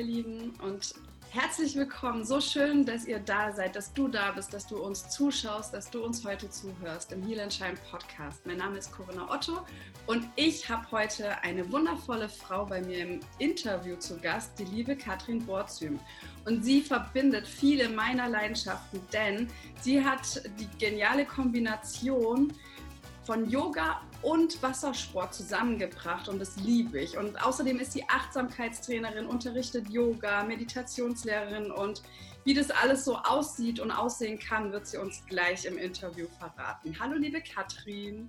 Ihr Lieben und herzlich willkommen. So schön, dass ihr da seid, dass du da bist, dass du uns zuschaust, dass du uns heute zuhörst im Heal Shine Podcast. Mein Name ist Corinna Otto und ich habe heute eine wundervolle Frau bei mir im Interview zu Gast, die liebe Katrin Borzüm. Und sie verbindet viele meiner Leidenschaften, denn sie hat die geniale Kombination von Yoga und Wassersport zusammengebracht und das liebe ich. Und außerdem ist sie Achtsamkeitstrainerin, unterrichtet Yoga, Meditationslehrerin und wie das alles so aussieht und aussehen kann, wird sie uns gleich im Interview verraten. Hallo liebe Katrin.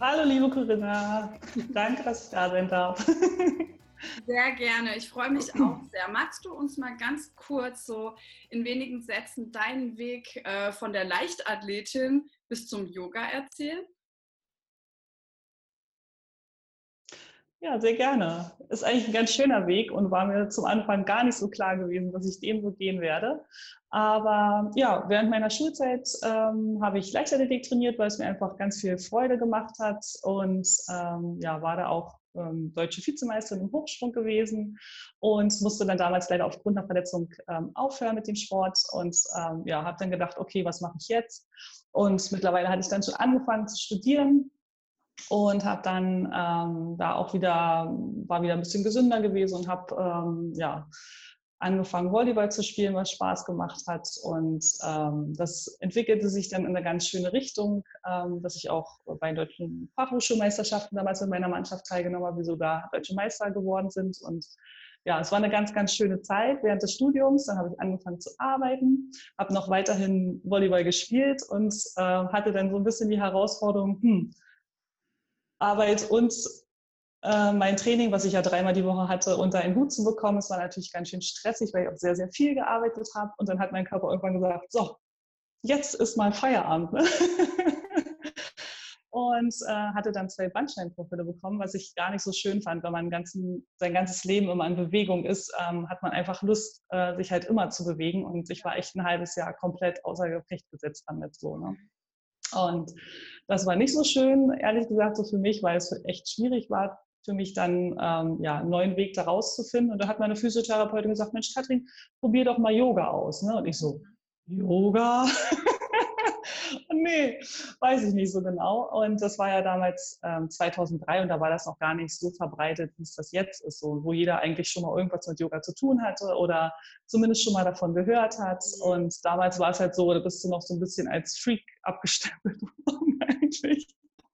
Hallo liebe Corinna, danke, dass ich da sein darf. Sehr gerne. Ich freue mich auch sehr. Magst du uns mal ganz kurz so in wenigen Sätzen deinen Weg äh, von der Leichtathletin bis zum Yoga erzählen? Ja, sehr gerne. Ist eigentlich ein ganz schöner Weg und war mir zum Anfang gar nicht so klar gewesen, dass ich den so gehen werde. Aber ja, während meiner Schulzeit ähm, habe ich Leichtathletik trainiert, weil es mir einfach ganz viel Freude gemacht hat und ähm, ja, war da auch ähm, deutsche Vizemeisterin im Hochsprung gewesen und musste dann damals leider aufgrund einer Verletzung ähm, aufhören mit dem Sport und ähm, ja, habe dann gedacht, okay, was mache ich jetzt? Und mittlerweile hatte ich dann schon angefangen zu studieren und habe dann ähm, da auch wieder, war wieder ein bisschen gesünder gewesen und habe ähm, ja, angefangen, Volleyball zu spielen, was Spaß gemacht hat. Und ähm, das entwickelte sich dann in eine ganz schöne Richtung, ähm, dass ich auch bei deutschen Fachhochschulmeisterschaften damals mit meiner Mannschaft teilgenommen habe, wir sogar deutsche Meister geworden sind. Und ja, es war eine ganz, ganz schöne Zeit während des Studiums. Dann habe ich angefangen zu arbeiten, habe noch weiterhin Volleyball gespielt und äh, hatte dann so ein bisschen die Herausforderung, hm, Arbeit und äh, mein Training, was ich ja dreimal die Woche hatte, unter einen Hut zu bekommen. Es war natürlich ganz schön stressig, weil ich auch sehr, sehr viel gearbeitet habe. Und dann hat mein Körper irgendwann gesagt, so, jetzt ist mal Feierabend. Ne? und äh, hatte dann zwei Bandscheibenvorfälle bekommen, was ich gar nicht so schön fand, weil man ganzen, sein ganzes Leben immer in Bewegung ist, ähm, hat man einfach Lust, äh, sich halt immer zu bewegen und ich war echt ein halbes Jahr komplett außer Gefecht gesetzt damit so. Ne? Und das war nicht so schön, ehrlich gesagt, so für mich, weil es echt schwierig war, für mich dann ähm, ja, einen neuen Weg da rauszufinden. Und da hat meine Physiotherapeutin gesagt, Mensch, Katrin, probier doch mal Yoga aus. Ne? Und ich so, Yoga? nee, weiß ich nicht so genau. Und das war ja damals ähm, 2003 und da war das noch gar nicht so verbreitet, wie es das jetzt ist, so, wo jeder eigentlich schon mal irgendwas mit Yoga zu tun hatte oder zumindest schon mal davon gehört hat. Mhm. Und damals war es halt so, da bist du noch so ein bisschen als Freak abgestempelt worden eigentlich.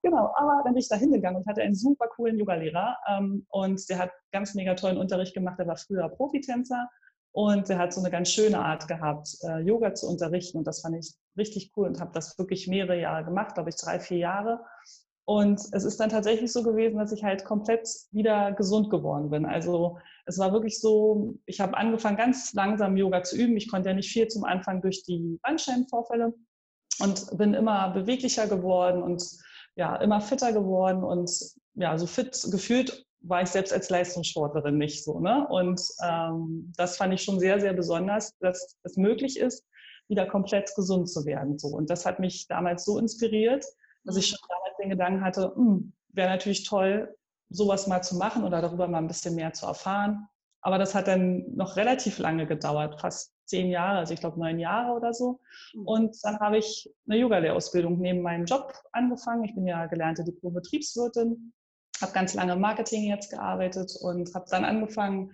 Genau, aber dann bin ich da hingegangen und hatte einen super coolen Yogalehrer ähm, und der hat ganz mega tollen Unterricht gemacht. Der war früher Profitänzer und er hat so eine ganz schöne Art gehabt, äh, Yoga zu unterrichten. Und das fand ich richtig cool und habe das wirklich mehrere Jahre gemacht, glaube ich drei, vier Jahre. Und es ist dann tatsächlich so gewesen, dass ich halt komplett wieder gesund geworden bin. Also es war wirklich so, ich habe angefangen, ganz langsam Yoga zu üben. Ich konnte ja nicht viel zum Anfang durch die Bandscheibenvorfälle und bin immer beweglicher geworden und ja, immer fitter geworden und ja, so fit gefühlt war ich selbst als Leistungssportlerin nicht so. Ne? Und ähm, das fand ich schon sehr, sehr besonders, dass es möglich ist, wieder komplett gesund zu werden. So. Und das hat mich damals so inspiriert, dass ich mhm. schon damals den Gedanken hatte, hm, wäre natürlich toll, sowas mal zu machen oder darüber mal ein bisschen mehr zu erfahren. Aber das hat dann noch relativ lange gedauert, fast zehn Jahre, also ich glaube neun Jahre oder so. Mhm. Und dann habe ich eine Yoga-Lehrausbildung neben meinem Job angefangen. Ich bin ja gelernte Diplom-Betriebswirtin habe ganz lange im Marketing jetzt gearbeitet und habe dann angefangen,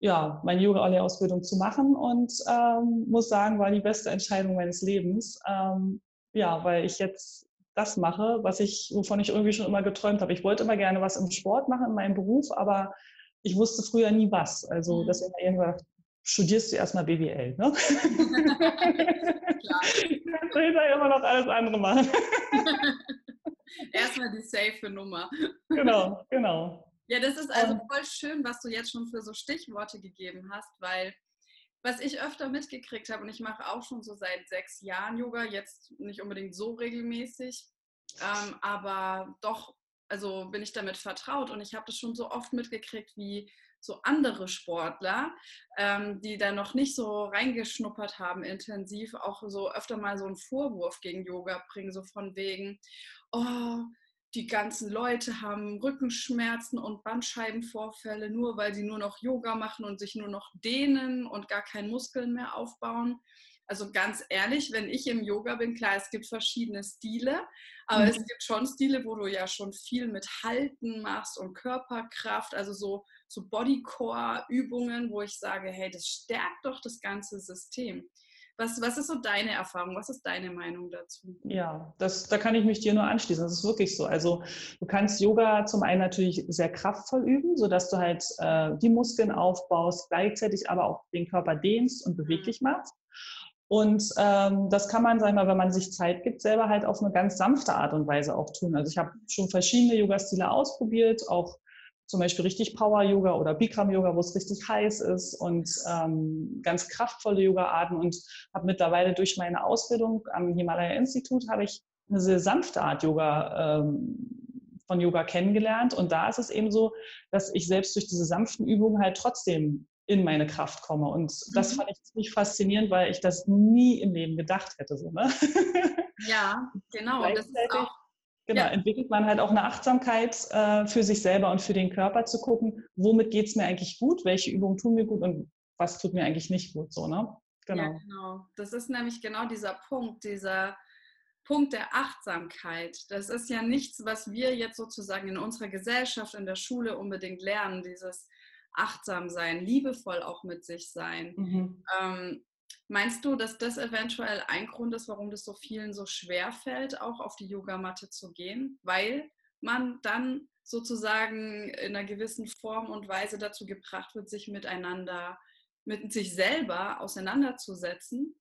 ja, meine Yoga-Ausbildung zu machen und ähm, muss sagen, war die beste Entscheidung meines Lebens. Ähm, ja, weil ich jetzt das mache, was ich, wovon ich irgendwie schon immer geträumt habe. Ich wollte immer gerne was im Sport machen, in meinem Beruf, aber ich wusste früher nie was. Also mhm. deswegen irgendwann studierst du erstmal BWL, ne? Klar. Kannst du hinterher immer noch alles andere machen. Erstmal die safe Nummer. Genau, genau. Ja, das ist also voll schön, was du jetzt schon für so Stichworte gegeben hast, weil was ich öfter mitgekriegt habe, und ich mache auch schon so seit sechs Jahren Yoga, jetzt nicht unbedingt so regelmäßig, ähm, aber doch, also bin ich damit vertraut und ich habe das schon so oft mitgekriegt, wie so andere Sportler, ähm, die da noch nicht so reingeschnuppert haben intensiv, auch so öfter mal so einen Vorwurf gegen Yoga bringen, so von wegen, oh, die ganzen Leute haben Rückenschmerzen und Bandscheibenvorfälle, nur weil sie nur noch Yoga machen und sich nur noch dehnen und gar keinen Muskeln mehr aufbauen. Also ganz ehrlich, wenn ich im Yoga bin, klar, es gibt verschiedene Stile, aber mhm. es gibt schon Stile, wo du ja schon viel mit Halten machst und Körperkraft, also so, so Bodycore-Übungen, wo ich sage, hey, das stärkt doch das ganze System. Was, was ist so deine Erfahrung? Was ist deine Meinung dazu? Ja, das, da kann ich mich dir nur anschließen. Das ist wirklich so. Also du kannst Yoga zum einen natürlich sehr kraftvoll üben, sodass du halt äh, die Muskeln aufbaust, gleichzeitig aber auch den Körper dehnst und beweglich mhm. machst. Und ähm, das kann man, sag ich mal, wenn man sich Zeit gibt, selber halt auf eine ganz sanfte Art und Weise auch tun. Also ich habe schon verschiedene Yoga-Stile ausprobiert, auch zum Beispiel richtig Power-Yoga oder Bikram-Yoga, wo es richtig heiß ist und ähm, ganz kraftvolle Yoga-Arten und habe mittlerweile durch meine Ausbildung am Himalaya-Institut habe ich eine sehr sanfte Art Yoga ähm, von Yoga kennengelernt und da ist es eben so, dass ich selbst durch diese sanften Übungen halt trotzdem in meine Kraft komme. Und das mhm. fand ich ziemlich faszinierend, weil ich das nie im Leben gedacht hätte. So, ne? Ja, genau. Das ist auch, genau, ja. entwickelt man halt auch eine Achtsamkeit äh, für sich selber und für den Körper zu gucken, womit geht es mir eigentlich gut, welche Übungen tun mir gut und was tut mir eigentlich nicht gut. So, ne? Genau. Ja, genau. Das ist nämlich genau dieser Punkt, dieser Punkt der Achtsamkeit. Das ist ja nichts, was wir jetzt sozusagen in unserer Gesellschaft, in der Schule unbedingt lernen, dieses achtsam sein, liebevoll auch mit sich sein. Mhm. Ähm, meinst du, dass das eventuell ein Grund ist, warum das so vielen so schwer fällt, auch auf die Yogamatte zu gehen? Weil man dann sozusagen in einer gewissen Form und Weise dazu gebracht wird, sich miteinander, mit sich selber auseinanderzusetzen?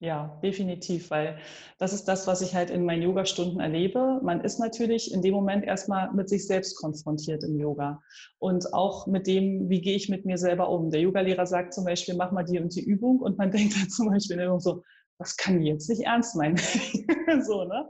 Ja, definitiv, weil das ist das, was ich halt in meinen Yoga-Stunden erlebe. Man ist natürlich in dem Moment erstmal mit sich selbst konfrontiert im Yoga und auch mit dem, wie gehe ich mit mir selber um. Der Yogalehrer sagt zum Beispiel, mach mal die und die Übung und man denkt dann zum Beispiel in so, was kann die jetzt nicht ernst meinen? so, ne?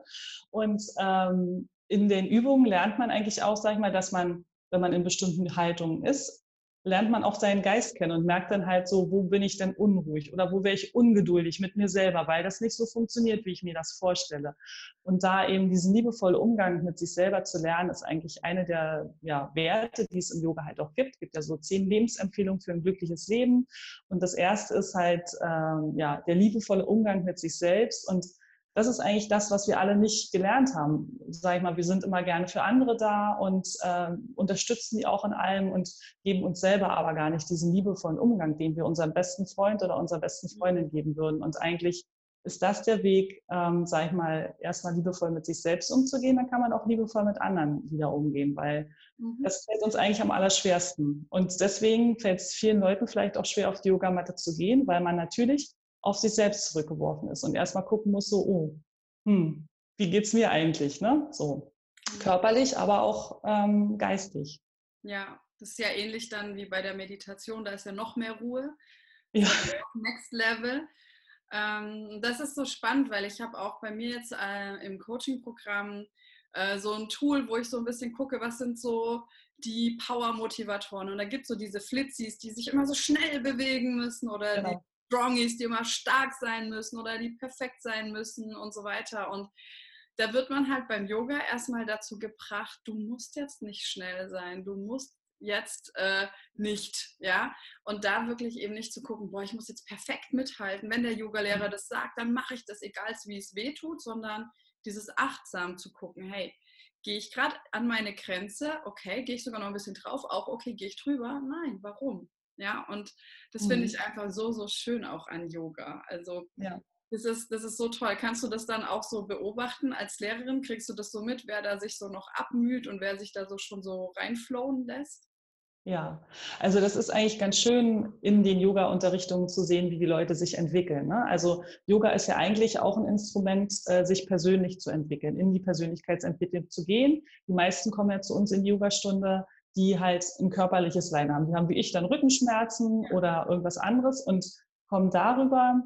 Und ähm, in den Übungen lernt man eigentlich auch, sag ich mal, dass man, wenn man in bestimmten Haltungen ist, lernt man auch seinen Geist kennen und merkt dann halt so, wo bin ich denn unruhig oder wo wäre ich ungeduldig mit mir selber, weil das nicht so funktioniert, wie ich mir das vorstelle. Und da eben diesen liebevollen Umgang mit sich selber zu lernen, ist eigentlich eine der ja, Werte, die es im Yoga halt auch gibt. Es gibt ja so zehn Lebensempfehlungen für ein glückliches Leben. Und das erste ist halt ähm, ja, der liebevolle Umgang mit sich selbst und das ist eigentlich das, was wir alle nicht gelernt haben. Sag ich mal, wir sind immer gerne für andere da und äh, unterstützen die auch in allem und geben uns selber aber gar nicht diesen liebevollen Umgang, den wir unserem besten Freund oder unserer besten Freundin geben würden. Und eigentlich ist das der Weg, ähm, sag ich mal, erstmal liebevoll mit sich selbst umzugehen, dann kann man auch liebevoll mit anderen wieder umgehen, weil mhm. das fällt uns eigentlich am allerschwersten. Und deswegen fällt es vielen Leuten vielleicht auch schwer, auf die Yogamatte zu gehen, weil man natürlich auf sich selbst zurückgeworfen ist und erstmal gucken muss, so, oh, hm, wie geht's mir eigentlich, ne? So körperlich, aber auch ähm, geistig. Ja, das ist ja ähnlich dann wie bei der Meditation, da ist ja noch mehr Ruhe. Ja. Next Level. Ähm, das ist so spannend, weil ich habe auch bei mir jetzt äh, im Coaching-Programm äh, so ein Tool, wo ich so ein bisschen gucke, was sind so die Power-Motivatoren. Und da gibt es so diese Flitzis, die sich immer so schnell bewegen müssen oder genau. Die Strongies, die immer stark sein müssen oder die perfekt sein müssen und so weiter. Und da wird man halt beim Yoga erstmal dazu gebracht, du musst jetzt nicht schnell sein, du musst jetzt äh, nicht, ja. Und da wirklich eben nicht zu gucken, boah, ich muss jetzt perfekt mithalten. Wenn der Yogalehrer mhm. das sagt, dann mache ich das, egal wie es weh tut, sondern dieses achtsam zu gucken, hey, gehe ich gerade an meine Grenze, okay, gehe ich sogar noch ein bisschen drauf, auch okay, gehe ich drüber? Nein, warum? Ja, und das mhm. finde ich einfach so, so schön auch an Yoga. Also ja. das, ist, das ist so toll. Kannst du das dann auch so beobachten als Lehrerin? Kriegst du das so mit, wer da sich so noch abmüht und wer sich da so schon so reinflowen lässt? Ja, also das ist eigentlich ganz schön in den Yoga-Unterrichtungen zu sehen, wie die Leute sich entwickeln. Ne? Also Yoga ist ja eigentlich auch ein Instrument, äh, sich persönlich zu entwickeln, in die Persönlichkeitsentwicklung zu gehen. Die meisten kommen ja zu uns in die Yogastunde die halt ein körperliches Leiden haben. Die haben wie ich dann Rückenschmerzen oder irgendwas anderes und kommen darüber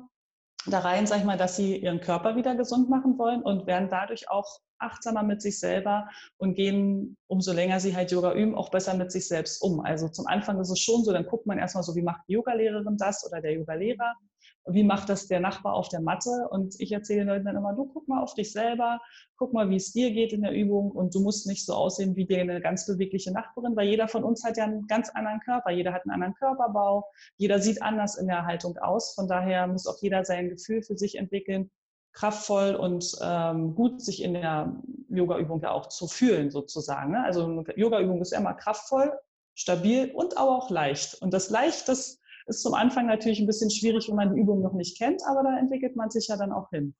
da rein, sag ich mal, dass sie ihren Körper wieder gesund machen wollen und werden dadurch auch achtsamer mit sich selber und gehen, umso länger sie halt Yoga üben, auch besser mit sich selbst um. Also zum Anfang ist es schon so, dann guckt man erstmal so, wie macht die Yogalehrerin das oder der Yogalehrer. Wie macht das der Nachbar auf der Matte? Und ich erzähle den Leuten dann immer, du guck mal auf dich selber, guck mal, wie es dir geht in der Übung und du musst nicht so aussehen wie eine ganz bewegliche Nachbarin, weil jeder von uns hat ja einen ganz anderen Körper, jeder hat einen anderen Körperbau, jeder sieht anders in der Haltung aus. Von daher muss auch jeder sein Gefühl für sich entwickeln, kraftvoll und ähm, gut sich in der Yoga-Übung ja auch zu fühlen sozusagen. Ne? Also eine Yoga-Übung ist immer kraftvoll, stabil und aber auch leicht. Und das Leicht, das ist zum Anfang natürlich ein bisschen schwierig, wenn man die Übung noch nicht kennt, aber da entwickelt man sich ja dann auch hin.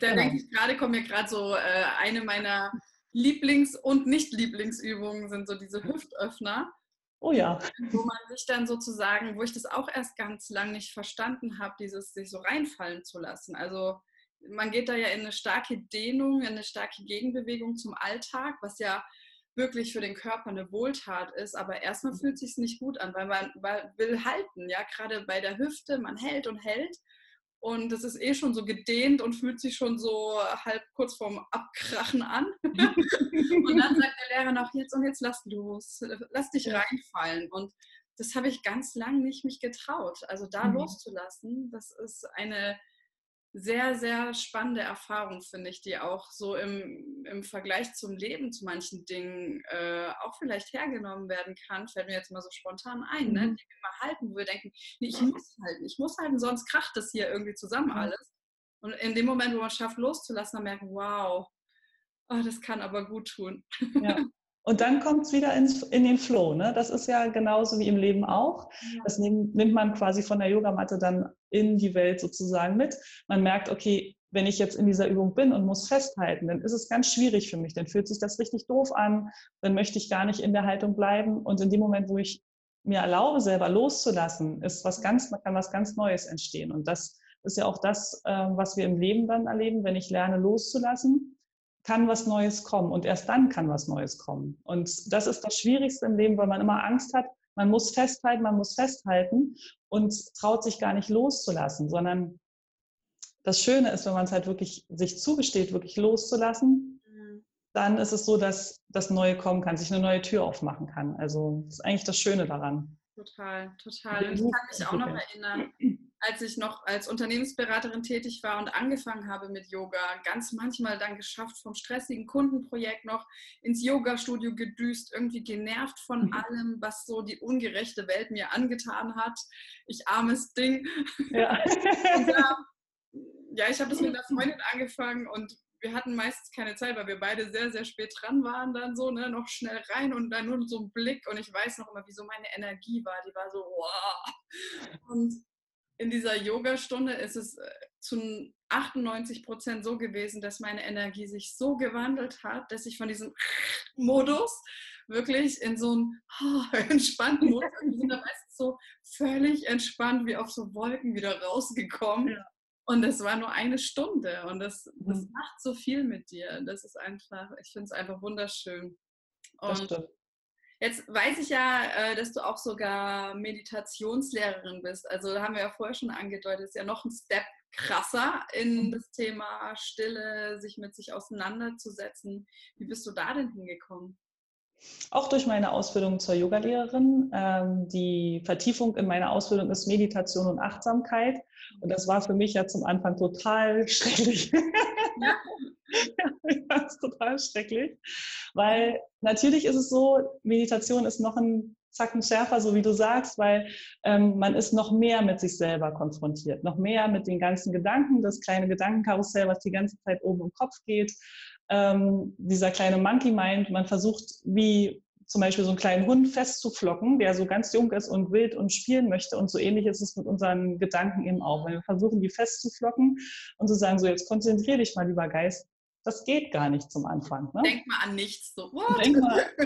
Da genau. denke ich gerade, kommt mir gerade so äh, eine meiner Lieblings- und Nicht-Lieblingsübungen sind so diese Hüftöffner. Oh ja. Wo man sich dann sozusagen, wo ich das auch erst ganz lang nicht verstanden habe, dieses sich so reinfallen zu lassen. Also man geht da ja in eine starke Dehnung, in eine starke Gegenbewegung zum Alltag, was ja wirklich für den Körper eine Wohltat ist, aber erstmal mhm. fühlt es sich nicht gut an, weil man weil, will halten, ja, gerade bei der Hüfte, man hält und hält und es ist eh schon so gedehnt und fühlt sich schon so halb kurz vorm Abkrachen an. und dann sagt der Lehrer noch jetzt und jetzt lass los, lass dich reinfallen und das habe ich ganz lang nicht mich getraut. Also da mhm. loszulassen, das ist eine sehr, sehr spannende Erfahrung, finde ich, die auch so im, im Vergleich zum Leben zu manchen Dingen äh, auch vielleicht hergenommen werden kann. Fällt mir jetzt mal so spontan ein, ne? Mhm. die wir mal halten, wo wir denken, nee, ich muss halten, ich muss halten, sonst kracht das hier irgendwie zusammen alles. Und in dem Moment, wo man es schafft, loszulassen, dann merken, wow, oh, das kann aber gut tun. Ja. Und dann kommt es wieder ins, in den Flow. Ne? Das ist ja genauso wie im Leben auch. Ja. Das nimmt, nimmt man quasi von der Yogamatte dann in die Welt sozusagen mit. Man merkt, okay, wenn ich jetzt in dieser Übung bin und muss festhalten, dann ist es ganz schwierig für mich. Dann fühlt sich das richtig doof an. Dann möchte ich gar nicht in der Haltung bleiben. Und in dem Moment, wo ich mir erlaube, selber loszulassen, ist was ganz, kann was ganz Neues entstehen. Und das ist ja auch das, ähm, was wir im Leben dann erleben, wenn ich lerne loszulassen kann was Neues kommen und erst dann kann was Neues kommen. Und das ist das Schwierigste im Leben, weil man immer Angst hat, man muss festhalten, man muss festhalten und traut sich gar nicht loszulassen, sondern das Schöne ist, wenn man es halt wirklich sich zugesteht, wirklich loszulassen, mhm. dann ist es so, dass das Neue kommen kann, sich eine neue Tür aufmachen kann. Also das ist eigentlich das Schöne daran. Total, total. Und ich kann mich auch noch erinnern, als ich noch als Unternehmensberaterin tätig war und angefangen habe mit Yoga, ganz manchmal dann geschafft, vom stressigen Kundenprojekt noch ins Yoga-Studio gedüst, irgendwie genervt von mhm. allem, was so die ungerechte Welt mir angetan hat. Ich armes Ding. Ja, ja, ja ich habe das mit einer Freundin angefangen und wir hatten meistens keine Zeit, weil wir beide sehr, sehr spät dran waren, dann so, ne, noch schnell rein und dann nur so ein Blick und ich weiß noch immer, wie so meine Energie war, die war so, wow. Und in dieser Yoga-Stunde ist es äh, zu 98 Prozent so gewesen, dass meine Energie sich so gewandelt hat, dass ich von diesem Modus wirklich in so einen oh, entspannten Modus, wir sind da meistens so völlig entspannt wie auf so Wolken wieder rausgekommen. Ja. Und es war nur eine Stunde und das, das mhm. macht so viel mit dir. Das ist einfach, ich finde es einfach wunderschön. Und Jetzt weiß ich ja, äh, dass du auch sogar Meditationslehrerin bist. Also da haben wir ja vorher schon angedeutet, ist ja noch ein Step krasser in mhm. das Thema Stille, sich mit sich auseinanderzusetzen. Wie bist du da denn hingekommen? Auch durch meine Ausbildung zur Yogalehrerin. Ähm, die Vertiefung in meiner Ausbildung ist Meditation und Achtsamkeit. Und das war für mich ja zum Anfang total schrecklich. Ja. ja, das ist total schrecklich. Weil natürlich ist es so, Meditation ist noch ein Zacken schärfer, so wie du sagst, weil ähm, man ist noch mehr mit sich selber konfrontiert, noch mehr mit den ganzen Gedanken, das kleine Gedankenkarussell, was die ganze Zeit oben im Kopf geht, ähm, dieser kleine Monkey Mind, man versucht wie zum Beispiel so einen kleinen Hund festzuflocken, der so ganz jung ist und wild und spielen möchte. Und so ähnlich ist es mit unseren Gedanken eben auch. Wenn wir versuchen, die festzuflocken und zu sagen, so jetzt konzentriere dich mal, lieber Geist, das geht gar nicht zum Anfang. Ne? Denk mal an nichts. So, Denk mal,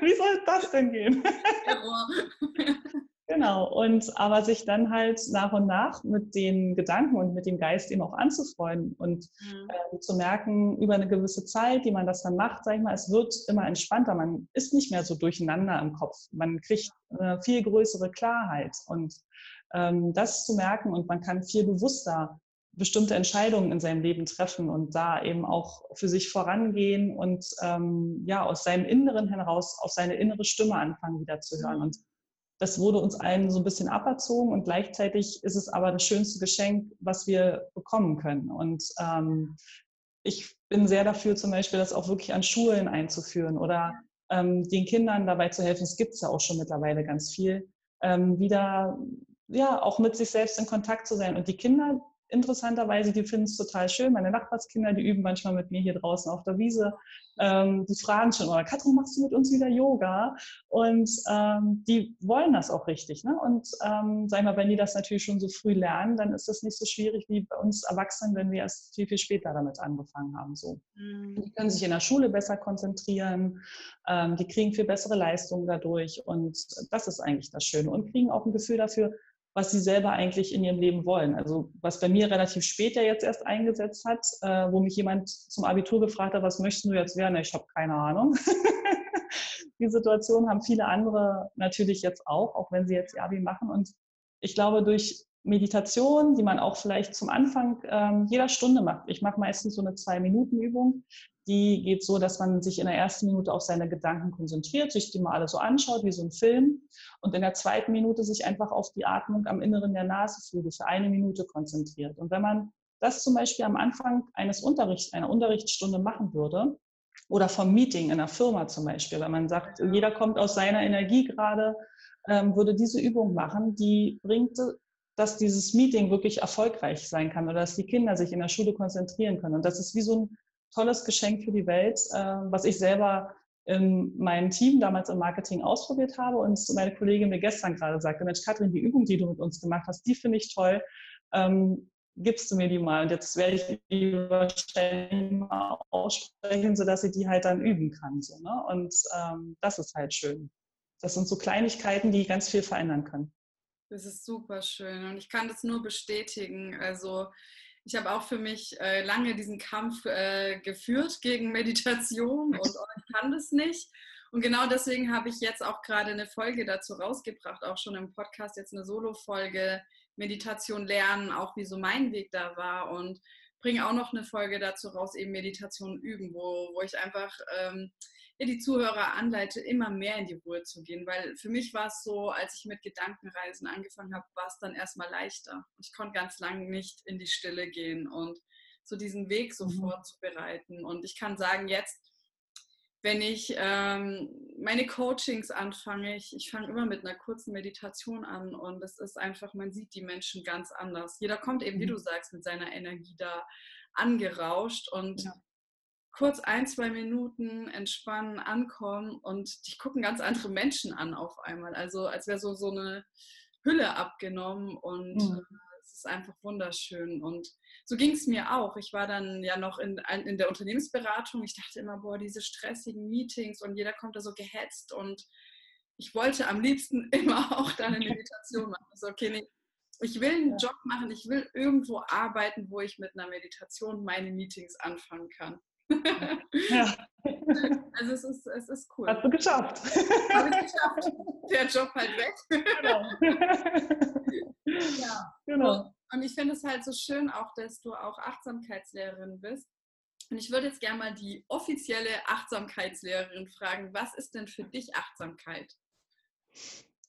wie soll das denn gehen? Genau, und aber sich dann halt nach und nach mit den Gedanken und mit dem Geist eben auch anzufreunden und mhm. äh, zu merken, über eine gewisse Zeit, die man das dann macht, sag ich mal, es wird immer entspannter. Man ist nicht mehr so durcheinander im Kopf. Man kriegt eine viel größere Klarheit und ähm, das zu merken und man kann viel bewusster bestimmte Entscheidungen in seinem Leben treffen und da eben auch für sich vorangehen und ähm, ja aus seinem Inneren heraus auf seine innere Stimme anfangen wieder zu hören. Und das wurde uns allen so ein bisschen aberzogen und gleichzeitig ist es aber das schönste Geschenk, was wir bekommen können. Und ähm, ich bin sehr dafür, zum Beispiel das auch wirklich an Schulen einzuführen oder ähm, den Kindern dabei zu helfen. Es gibt es ja auch schon mittlerweile ganz viel, ähm, wieder ja auch mit sich selbst in Kontakt zu sein. Und die Kinder, interessanterweise, die finden es total schön. Meine Nachbarskinder, die üben manchmal mit mir hier draußen auf der Wiese. Ähm, die fragen schon, oder Katrin, machst du mit uns wieder Yoga? Und ähm, die wollen das auch richtig. Ne? Und ähm, sag mal, wenn die das natürlich schon so früh lernen, dann ist das nicht so schwierig wie bei uns Erwachsenen, wenn wir erst viel, viel später damit angefangen haben. So. Mhm. Die können sich in der Schule besser konzentrieren, ähm, die kriegen viel bessere Leistungen dadurch. Und das ist eigentlich das Schöne. Und kriegen auch ein Gefühl dafür, was sie selber eigentlich in ihrem Leben wollen. Also was bei mir relativ später jetzt erst eingesetzt hat, äh, wo mich jemand zum Abitur gefragt hat, was möchtest du jetzt werden? Ich habe keine Ahnung. die Situation haben viele andere natürlich jetzt auch, auch wenn sie jetzt ihr Abi machen. Und ich glaube, durch Meditation, die man auch vielleicht zum Anfang ähm, jeder Stunde macht. Ich mache meistens so eine Zwei-Minuten-Übung. Die geht so, dass man sich in der ersten Minute auf seine Gedanken konzentriert, sich die mal alle so anschaut, wie so ein Film. Und in der zweiten Minute sich einfach auf die Atmung am Inneren der Naseflügel für eine Minute konzentriert. Und wenn man das zum Beispiel am Anfang eines Unterrichts, einer Unterrichtsstunde machen würde, oder vom Meeting in der Firma zum Beispiel, wenn man sagt, jeder kommt aus seiner Energie gerade, ähm, würde diese Übung machen, die bringt dass dieses Meeting wirklich erfolgreich sein kann oder dass die Kinder sich in der Schule konzentrieren können. Und das ist wie so ein tolles Geschenk für die Welt, äh, was ich selber in meinem Team damals im Marketing ausprobiert habe und meine Kollegin mir gestern gerade sagte, Mensch, Katrin, die Übung, die du mit uns gemacht hast, die finde ich toll. Ähm, gibst du mir die mal? Und jetzt werde ich die wahrscheinlich mal aussprechen, sodass sie die halt dann üben kann. So, ne? Und ähm, das ist halt schön. Das sind so Kleinigkeiten, die ganz viel verändern können. Das ist super schön und ich kann das nur bestätigen. Also ich habe auch für mich äh, lange diesen Kampf äh, geführt gegen Meditation und oh, ich kann das nicht. Und genau deswegen habe ich jetzt auch gerade eine Folge dazu rausgebracht, auch schon im Podcast jetzt eine Solo-Folge Meditation lernen, auch wie so mein Weg da war und bringe auch noch eine Folge dazu raus, eben Meditation üben, wo, wo ich einfach ähm, ja, die Zuhörer anleite, immer mehr in die Ruhe zu gehen. Weil für mich war es so, als ich mit Gedankenreisen angefangen habe, war es dann erstmal leichter. Ich konnte ganz lange nicht in die Stille gehen und so diesen Weg so mhm. vorzubereiten. Und ich kann sagen, jetzt, wenn ich ähm, meine Coachings anfange, ich, ich fange immer mit einer kurzen Meditation an und es ist einfach, man sieht die Menschen ganz anders. Jeder kommt eben, wie mhm. du sagst, mit seiner Energie da angerauscht und ja kurz ein, zwei Minuten entspannen, ankommen und dich gucken ganz andere Menschen an auf einmal. Also als wäre so, so eine Hülle abgenommen und mhm. es ist einfach wunderschön. Und so ging es mir auch. Ich war dann ja noch in, in der Unternehmensberatung. Ich dachte immer, boah, diese stressigen Meetings und jeder kommt da so gehetzt und ich wollte am liebsten immer auch dann eine Meditation machen. Also, okay, nee, ich will einen Job machen, ich will irgendwo arbeiten, wo ich mit einer Meditation meine Meetings anfangen kann. Ja. Also es ist, es ist cool. Hast du geschafft. Habe ich geschafft. Der Job halt weg. Genau. ja. Genau. Und ich finde es halt so schön auch, dass du auch Achtsamkeitslehrerin bist. Und ich würde jetzt gerne mal die offizielle Achtsamkeitslehrerin fragen, was ist denn für dich Achtsamkeit?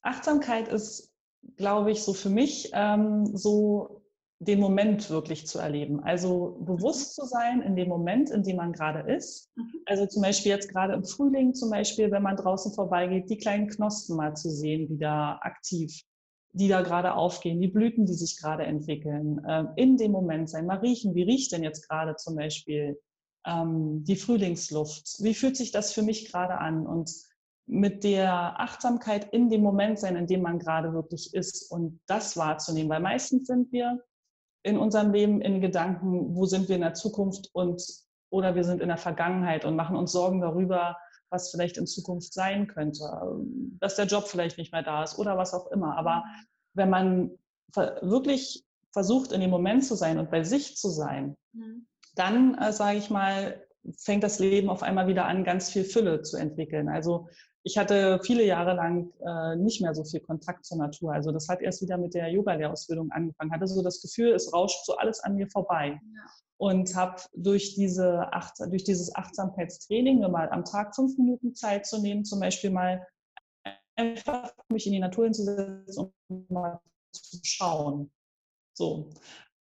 Achtsamkeit ist, glaube ich, so für mich ähm, so den Moment wirklich zu erleben. Also bewusst zu sein in dem Moment, in dem man gerade ist. Mhm. Also zum Beispiel jetzt gerade im Frühling, zum Beispiel, wenn man draußen vorbeigeht, die kleinen Knospen mal zu sehen, die da aktiv, die da gerade aufgehen, die Blüten, die sich gerade entwickeln. Ähm, in dem Moment sein, mal riechen, wie riecht denn jetzt gerade zum Beispiel ähm, die Frühlingsluft? Wie fühlt sich das für mich gerade an? Und mit der Achtsamkeit in dem Moment sein, in dem man gerade wirklich ist und das wahrzunehmen. Weil meistens sind wir in unserem Leben in Gedanken, wo sind wir in der Zukunft und oder wir sind in der Vergangenheit und machen uns Sorgen darüber, was vielleicht in Zukunft sein könnte, dass der Job vielleicht nicht mehr da ist oder was auch immer. Aber wenn man wirklich versucht, in dem Moment zu sein und bei sich zu sein, mhm. dann, äh, sage ich mal, fängt das Leben auf einmal wieder an, ganz viel Fülle zu entwickeln. Also ich hatte viele Jahre lang äh, nicht mehr so viel Kontakt zur Natur. Also das hat erst wieder mit der Yoga-Lehrausbildung angefangen. Hatte so das Gefühl, es rauscht so alles an mir vorbei. Ja. Und habe durch, diese durch dieses Achtsamkeitstraining mir mal am Tag fünf Minuten Zeit zu nehmen, zum Beispiel mal einfach mich in die Natur hinzusetzen und mal zu schauen. So.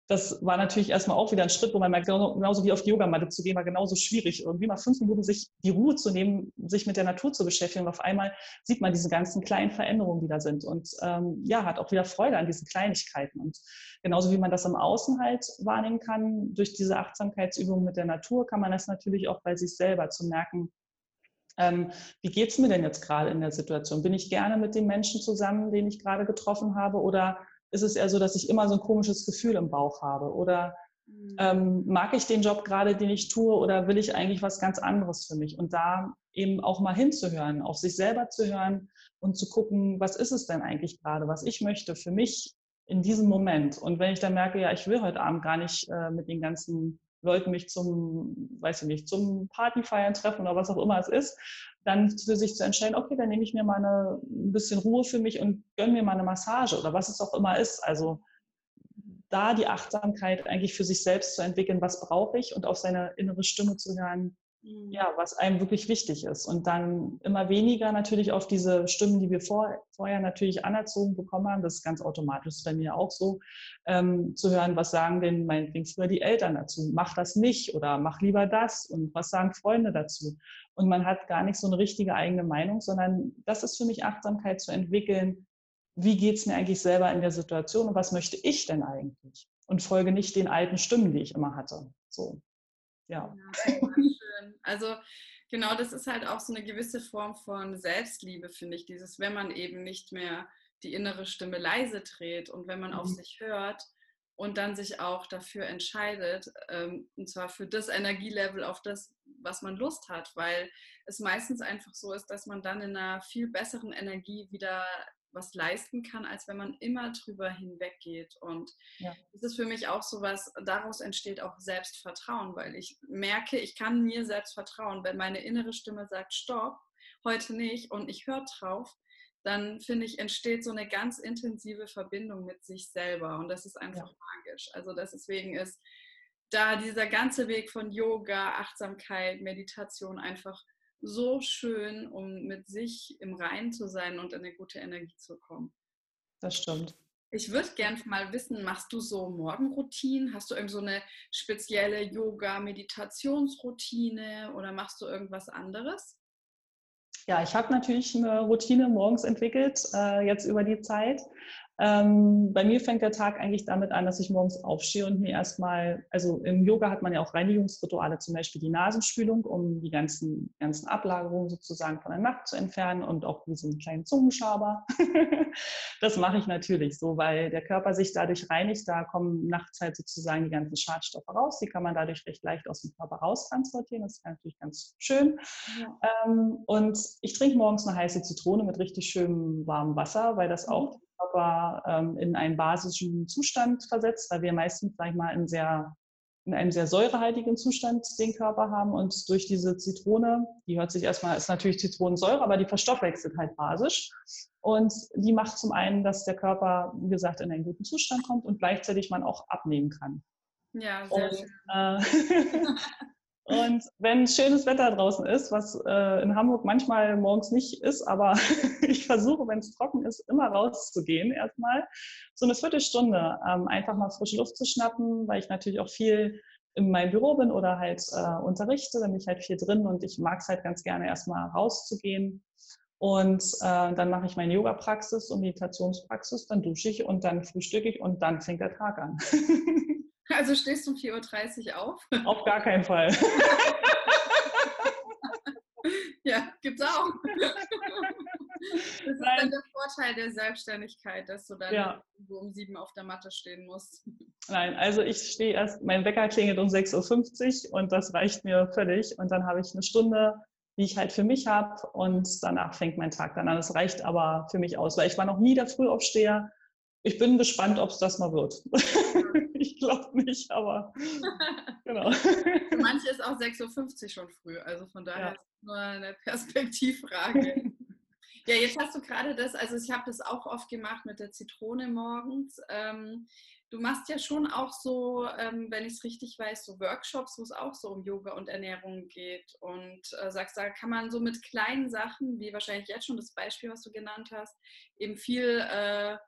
Das war natürlich erstmal auch wieder ein Schritt, wo man merkt, genauso wie auf die Yogamatte zu gehen, war genauso schwierig. Irgendwie mal fünf Minuten sich die Ruhe zu nehmen, sich mit der Natur zu beschäftigen. Und auf einmal sieht man diese ganzen kleinen Veränderungen, die da sind. Und ähm, ja, hat auch wieder Freude an diesen Kleinigkeiten. Und genauso wie man das im Außen halt wahrnehmen kann, durch diese Achtsamkeitsübung mit der Natur, kann man das natürlich auch bei sich selber zu merken, ähm, wie geht es mir denn jetzt gerade in der Situation? Bin ich gerne mit den Menschen zusammen, den ich gerade getroffen habe? Oder ist es eher so, dass ich immer so ein komisches Gefühl im Bauch habe? Oder mhm. ähm, mag ich den Job gerade, den ich tue? Oder will ich eigentlich was ganz anderes für mich? Und da eben auch mal hinzuhören, auf sich selber zu hören und zu gucken, was ist es denn eigentlich gerade, was ich möchte für mich in diesem Moment. Und wenn ich dann merke, ja, ich will heute Abend gar nicht äh, mit den ganzen Leuten mich zum, weiß ich nicht, zum Partyfeiern treffen oder was auch immer es ist, dann für sich zu entscheiden, okay, dann nehme ich mir mal eine, ein bisschen Ruhe für mich und gönne mir mal eine Massage oder was es auch immer ist. Also da die Achtsamkeit eigentlich für sich selbst zu entwickeln, was brauche ich und auf seine innere Stimme zu hören. Ja, was einem wirklich wichtig ist. Und dann immer weniger natürlich auf diese Stimmen, die wir vor, vorher natürlich anerzogen bekommen haben, das ist ganz automatisch bei mir auch so, ähm, zu hören, was sagen denn meinetwegen früher die Eltern dazu? Mach das nicht oder mach lieber das und was sagen Freunde dazu? Und man hat gar nicht so eine richtige eigene Meinung, sondern das ist für mich Achtsamkeit zu entwickeln. Wie geht es mir eigentlich selber in der Situation und was möchte ich denn eigentlich? Und folge nicht den alten Stimmen, die ich immer hatte. So ja. ja schön. Also genau, das ist halt auch so eine gewisse Form von Selbstliebe, finde ich. Dieses, wenn man eben nicht mehr die innere Stimme leise dreht und wenn man mhm. auf sich hört und dann sich auch dafür entscheidet, ähm, und zwar für das Energielevel, auf das, was man Lust hat, weil es meistens einfach so ist, dass man dann in einer viel besseren Energie wieder was leisten kann, als wenn man immer drüber hinweggeht. Und ja. das ist für mich auch so was, daraus entsteht auch Selbstvertrauen, weil ich merke, ich kann mir selbst vertrauen. Wenn meine innere Stimme sagt, stopp, heute nicht und ich höre drauf, dann finde ich, entsteht so eine ganz intensive Verbindung mit sich selber. Und das ist einfach ja. magisch. Also deswegen ist da dieser ganze Weg von Yoga, Achtsamkeit, Meditation einfach so schön, um mit sich im Reinen zu sein und in eine gute Energie zu kommen. Das stimmt. Ich würde gerne mal wissen, machst du so Morgenroutinen? Hast du irgend so eine spezielle Yoga-Meditationsroutine oder machst du irgendwas anderes? Ja, ich habe natürlich eine Routine morgens entwickelt, äh, jetzt über die Zeit. Ähm, bei mir fängt der Tag eigentlich damit an, dass ich morgens aufstehe und mir erstmal, also im Yoga hat man ja auch Reinigungsrituale, zum Beispiel die Nasenspülung, um die ganzen, ganzen Ablagerungen sozusagen von der Nacht zu entfernen und auch diesen kleinen Zungenschaber. das mache ich natürlich so, weil der Körper sich dadurch reinigt. Da kommen nachts halt sozusagen die ganzen Schadstoffe raus. Die kann man dadurch recht leicht aus dem Körper raustransportieren. Das ist natürlich ganz schön. Ja. Ähm, und ich trinke morgens eine heiße Zitrone mit richtig schönem warmem Wasser, weil das auch mhm. Körper ähm, in einen basischen Zustand versetzt, weil wir meistens, sag ich mal, in, sehr, in einem sehr säurehaltigen Zustand den Körper haben und durch diese Zitrone, die hört sich erstmal, ist natürlich Zitronensäure, aber die verstoffwechselt halt basisch und die macht zum einen, dass der Körper, wie gesagt, in einen guten Zustand kommt und gleichzeitig man auch abnehmen kann. Ja, sehr und, schön. Äh, Und wenn schönes Wetter draußen ist, was äh, in Hamburg manchmal morgens nicht ist, aber ich versuche, wenn es trocken ist, immer rauszugehen erstmal. So eine Viertelstunde ähm, einfach mal frische Luft zu schnappen, weil ich natürlich auch viel in meinem Büro bin oder halt äh, unterrichte, dann bin ich halt viel drin und ich mag es halt ganz gerne erstmal rauszugehen. Und äh, dann mache ich meine Yoga-Praxis und Meditationspraxis, dann dusche ich und dann frühstücke ich und dann fängt der Tag an. Also stehst du um 4.30 Uhr auf? Auf gar keinen Fall. ja, gibt's auch. Das ist Nein. dann der Vorteil der Selbstständigkeit, dass du dann ja. so um sieben auf der Matte stehen musst. Nein, also ich stehe erst, mein Wecker klingelt um 6.50 Uhr und das reicht mir völlig. Und dann habe ich eine Stunde, die ich halt für mich habe und danach fängt mein Tag dann an. Das reicht aber für mich aus, weil ich war noch nie der Frühaufsteher. Ich bin gespannt, ob es das mal wird. ich glaube nicht, aber genau. Für manche ist auch 6.50 Uhr schon früh, also von daher ja. ist es nur eine Perspektivfrage. Ja, jetzt hast du gerade das, also ich habe das auch oft gemacht mit der Zitrone morgens. Ähm, du machst ja schon auch so, ähm, wenn ich es richtig weiß, so Workshops, wo es auch so um Yoga und Ernährung geht. Und äh, sagst, da kann man so mit kleinen Sachen, wie wahrscheinlich jetzt schon das Beispiel, was du genannt hast, eben viel äh,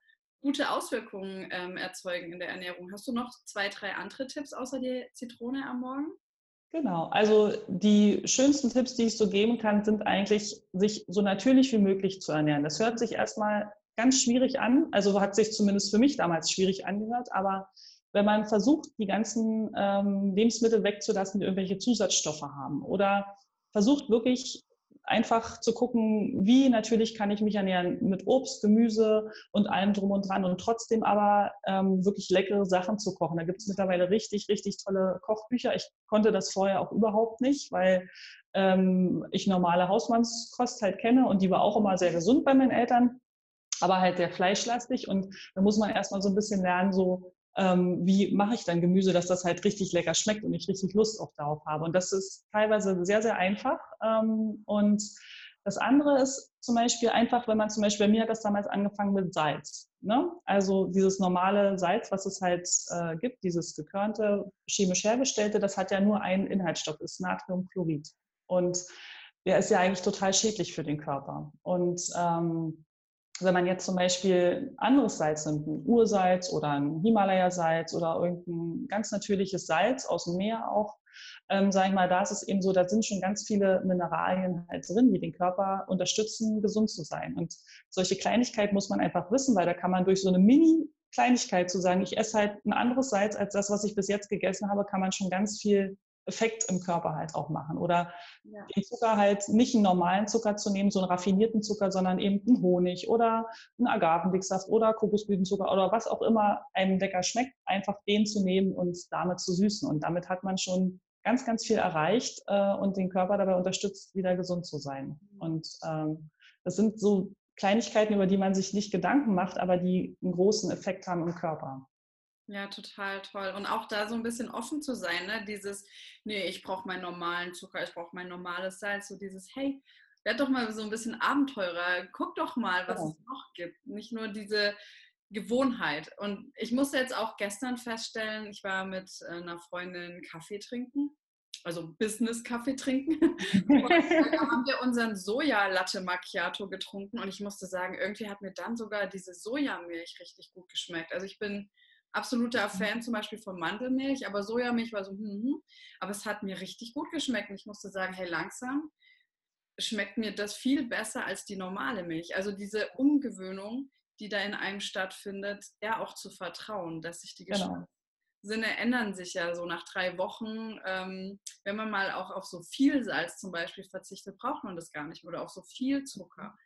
gute Auswirkungen ähm, erzeugen in der Ernährung. Hast du noch zwei, drei andere Tipps außer die Zitrone am Morgen? Genau, also die schönsten Tipps, die ich so geben kann, sind eigentlich, sich so natürlich wie möglich zu ernähren. Das hört sich erstmal ganz schwierig an, also hat sich zumindest für mich damals schwierig angehört, aber wenn man versucht, die ganzen ähm, Lebensmittel wegzulassen, die irgendwelche Zusatzstoffe haben oder versucht wirklich einfach zu gucken, wie natürlich kann ich mich ernähren mit Obst, Gemüse und allem drum und dran und trotzdem aber ähm, wirklich leckere Sachen zu kochen. Da gibt es mittlerweile richtig, richtig tolle Kochbücher. Ich konnte das vorher auch überhaupt nicht, weil ähm, ich normale Hausmannskost halt kenne und die war auch immer sehr gesund bei meinen Eltern, aber halt sehr fleischlastig und da muss man erstmal so ein bisschen lernen, so ähm, wie mache ich dann Gemüse, dass das halt richtig lecker schmeckt und ich richtig Lust auch darauf habe. Und das ist teilweise sehr, sehr einfach. Ähm, und das andere ist zum Beispiel einfach, wenn man zum Beispiel, bei mir hat das damals angefangen mit Salz. Ne? Also dieses normale Salz, was es halt äh, gibt, dieses gekörnte, chemisch hergestellte, das hat ja nur einen Inhaltsstoff, ist Natriumchlorid. Und der ist ja eigentlich total schädlich für den Körper. Und ähm, wenn man jetzt zum Beispiel anderes Salz nimmt, ein Ursalz oder ein Himalaya-Salz oder irgendein ganz natürliches Salz aus dem Meer auch, ähm, sage ich mal, da ist es eben so, da sind schon ganz viele Mineralien halt drin, die den Körper unterstützen, gesund zu sein. Und solche Kleinigkeiten muss man einfach wissen, weil da kann man durch so eine Mini-Kleinigkeit zu sagen, ich esse halt ein anderes Salz als das, was ich bis jetzt gegessen habe, kann man schon ganz viel Effekt im Körper halt auch machen. Oder ja. den Zucker halt nicht einen normalen Zucker zu nehmen, so einen raffinierten Zucker, sondern eben einen Honig oder einen Agavendicksaft oder Kokosblütenzucker oder was auch immer einem lecker schmeckt, einfach den zu nehmen und damit zu süßen. Und damit hat man schon ganz, ganz viel erreicht äh, und den Körper dabei unterstützt, wieder gesund zu sein. Mhm. Und ähm, das sind so Kleinigkeiten, über die man sich nicht Gedanken macht, aber die einen großen Effekt haben im Körper. Ja, total toll. Und auch da so ein bisschen offen zu sein, ne? Dieses, nee, ich brauche meinen normalen Zucker, ich brauche mein normales Salz. So dieses, hey, werd doch mal so ein bisschen Abenteurer, guck doch mal, was ja. es noch gibt. Nicht nur diese Gewohnheit. Und ich musste jetzt auch gestern feststellen, ich war mit einer Freundin Kaffee trinken, also Business-Kaffee trinken. und da haben wir unseren Soja-Latte Macchiato getrunken und ich musste sagen, irgendwie hat mir dann sogar diese Sojamilch richtig gut geschmeckt. Also ich bin absoluter mhm. Fan zum Beispiel von Mandelmilch, aber Sojamilch war so, hm, hm, aber es hat mir richtig gut geschmeckt. Und ich musste sagen, hey, langsam schmeckt mir das viel besser als die normale Milch. Also diese Umgewöhnung, die da in einem stattfindet, ja auch zu vertrauen, dass sich die genau. Geschmackssinne ändern sich ja so nach drei Wochen. Ähm, wenn man mal auch auf so viel Salz zum Beispiel verzichtet, braucht man das gar nicht oder auf so viel Zucker.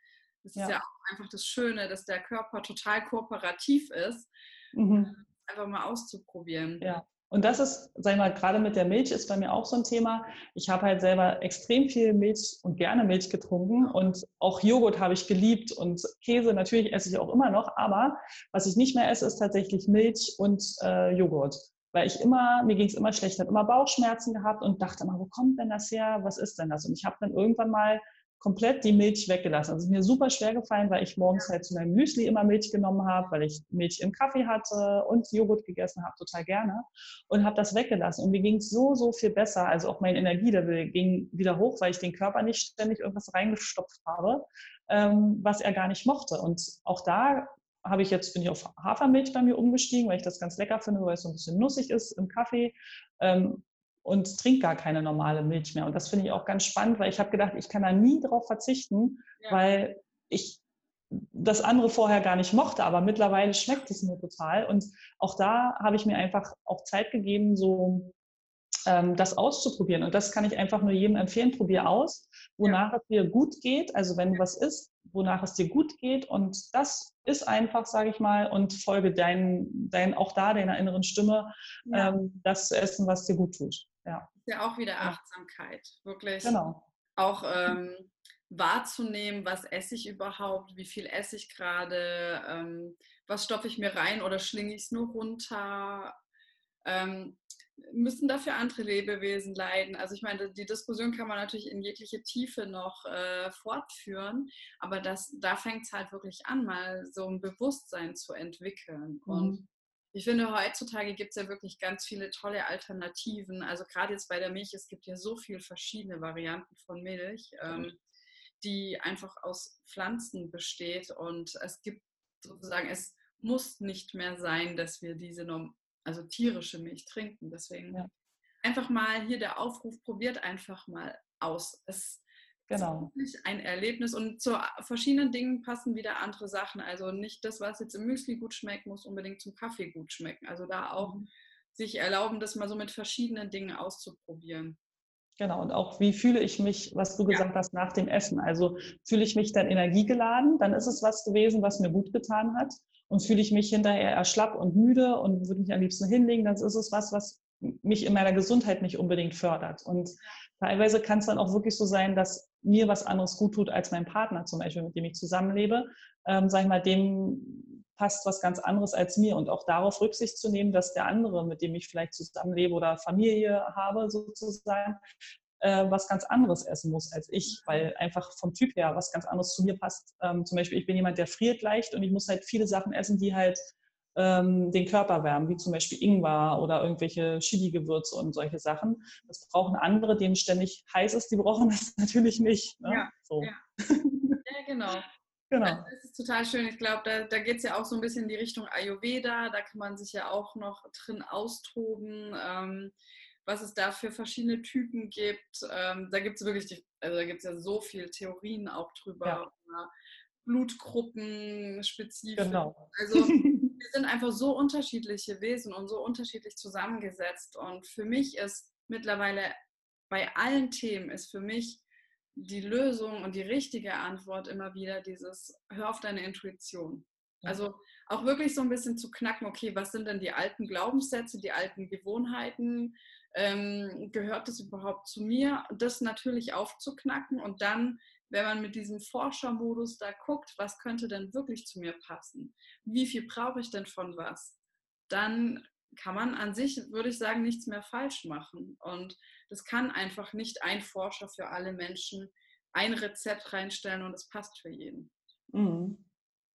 Das ja. ist ja auch einfach das Schöne, dass der Körper total kooperativ ist. Mhm einfach mal auszuprobieren. Ja. Und das ist, sag ich mal, gerade mit der Milch ist bei mir auch so ein Thema. Ich habe halt selber extrem viel Milch und gerne Milch getrunken und auch Joghurt habe ich geliebt und Käse natürlich esse ich auch immer noch, aber was ich nicht mehr esse, ist tatsächlich Milch und äh, Joghurt. Weil ich immer, mir ging es immer schlecht, habe immer Bauchschmerzen gehabt und dachte immer, wo kommt denn das her? Was ist denn das? Und ich habe dann irgendwann mal komplett die Milch weggelassen. Also ist mir super schwer gefallen, weil ich morgens halt zu meinem Müsli immer Milch genommen habe, weil ich Milch im Kaffee hatte und Joghurt gegessen habe, total gerne. Und habe das weggelassen. Und mir ging es so, so viel besser. Also auch mein Energielevel ging wieder hoch, weil ich den Körper nicht ständig irgendwas reingestopft habe, ähm, was er gar nicht mochte. Und auch da habe ich jetzt, bin ich auf Hafermilch bei mir umgestiegen, weil ich das ganz lecker finde, weil es so ein bisschen nussig ist im Kaffee. Ähm, und trinke gar keine normale Milch mehr. Und das finde ich auch ganz spannend, weil ich habe gedacht, ich kann da nie drauf verzichten, ja. weil ich das andere vorher gar nicht mochte, aber mittlerweile schmeckt es mir total. Und auch da habe ich mir einfach auch Zeit gegeben, so ähm, das auszuprobieren. Und das kann ich einfach nur jedem empfehlen. Probier aus, wonach ja. es dir gut geht. Also wenn du was isst, wonach es dir gut geht. Und das ist einfach, sage ich mal, und folge dein, dein, auch da deiner inneren Stimme, ja. ähm, das zu essen, was dir gut tut. Ja. Ist ja auch wieder Achtsamkeit, wirklich. Genau. Auch ähm, wahrzunehmen, was esse ich überhaupt, wie viel esse ich gerade, ähm, was stopfe ich mir rein oder schlinge ich es nur runter. Ähm, müssen dafür andere Lebewesen leiden? Also ich meine, die Diskussion kann man natürlich in jegliche Tiefe noch äh, fortführen, aber das, da fängt es halt wirklich an, mal so ein Bewusstsein zu entwickeln. Mhm. Und ich finde, heutzutage gibt es ja wirklich ganz viele tolle Alternativen. Also gerade jetzt bei der Milch, es gibt ja so viele verschiedene Varianten von Milch, ähm, die einfach aus Pflanzen besteht. Und es gibt sozusagen, es muss nicht mehr sein, dass wir diese also tierische Milch trinken. Deswegen ja. einfach mal hier der Aufruf, probiert einfach mal aus. Es genau. ist ein Erlebnis und zu verschiedenen Dingen passen wieder andere Sachen. Also nicht das, was jetzt im Müsli gut schmeckt, muss unbedingt zum Kaffee gut schmecken. Also da auch mhm. sich erlauben, das mal so mit verschiedenen Dingen auszuprobieren. Genau, und auch wie fühle ich mich, was du gesagt ja. hast, nach dem Essen. Also fühle ich mich dann energiegeladen, dann ist es was gewesen, was mir gut getan hat und fühle ich mich hinterher eher schlapp und müde und würde mich am liebsten hinlegen, dann ist es was, was mich in meiner Gesundheit nicht unbedingt fördert. Und teilweise kann es dann auch wirklich so sein, dass mir was anderes gut tut als mein Partner zum Beispiel, mit dem ich zusammenlebe. Ähm, sag ich mal, dem passt was ganz anderes als mir und auch darauf Rücksicht zu nehmen, dass der andere, mit dem ich vielleicht zusammenlebe oder Familie habe sozusagen, äh, was ganz anderes essen muss als ich, weil einfach vom Typ her was ganz anderes zu mir passt. Ähm, zum Beispiel, ich bin jemand, der friert leicht und ich muss halt viele Sachen essen, die halt ähm, den Körper wärmen, wie zum Beispiel Ingwer oder irgendwelche Chili-Gewürze und solche Sachen. Das brauchen andere, denen ständig heiß ist, die brauchen das natürlich nicht. Ne? Ja, so. ja. ja, genau. Genau. Also das ist total schön. Ich glaube, da, da geht es ja auch so ein bisschen in die Richtung Ayurveda. Da kann man sich ja auch noch drin austoben. Ähm, was es da für verschiedene Typen gibt. Ähm, da gibt es wirklich, die, also da gibt es ja so viele Theorien auch drüber. Ja. Blutgruppen spezifisch. Genau. Also wir sind einfach so unterschiedliche Wesen und so unterschiedlich zusammengesetzt. Und für mich ist mittlerweile bei allen Themen ist für mich die Lösung und die richtige Antwort immer wieder dieses, hör auf deine Intuition. Also auch wirklich so ein bisschen zu knacken, okay, was sind denn die alten Glaubenssätze, die alten Gewohnheiten, ähm, gehört das überhaupt zu mir? Das natürlich aufzuknacken und dann, wenn man mit diesem Forschermodus da guckt, was könnte denn wirklich zu mir passen? Wie viel brauche ich denn von was? Dann kann man an sich, würde ich sagen, nichts mehr falsch machen. Und das kann einfach nicht ein Forscher für alle Menschen ein Rezept reinstellen und es passt für jeden. Mhm.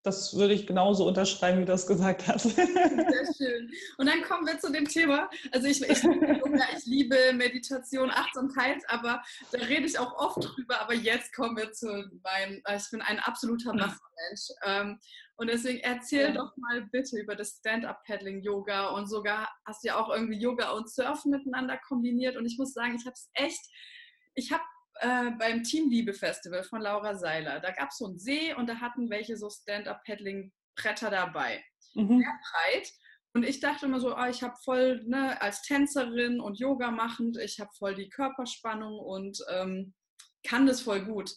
Das würde ich genauso unterschreiben, wie du das gesagt hast. Sehr schön. Und dann kommen wir zu dem Thema. Also ich, ich, ich, liebe Meditation, Achtsamkeit, aber da rede ich auch oft drüber. Aber jetzt kommen wir zu meinem, äh, ich bin ein absoluter Wassermensch. Ähm, und deswegen erzähl ja. doch mal bitte über das Stand-Up-Paddling-Yoga. Und sogar hast du ja auch irgendwie Yoga und Surfen miteinander kombiniert. Und ich muss sagen, ich habe es echt, ich habe äh, beim Teamliebe Festival von Laura Seiler. Da gab es so einen See und da hatten welche so Stand-up-Paddling-Bretter dabei. Mhm. Sehr breit. Und ich dachte immer so, oh, ich habe voll, ne, als Tänzerin und Yoga machend, ich habe voll die Körperspannung und ähm, kann das voll gut.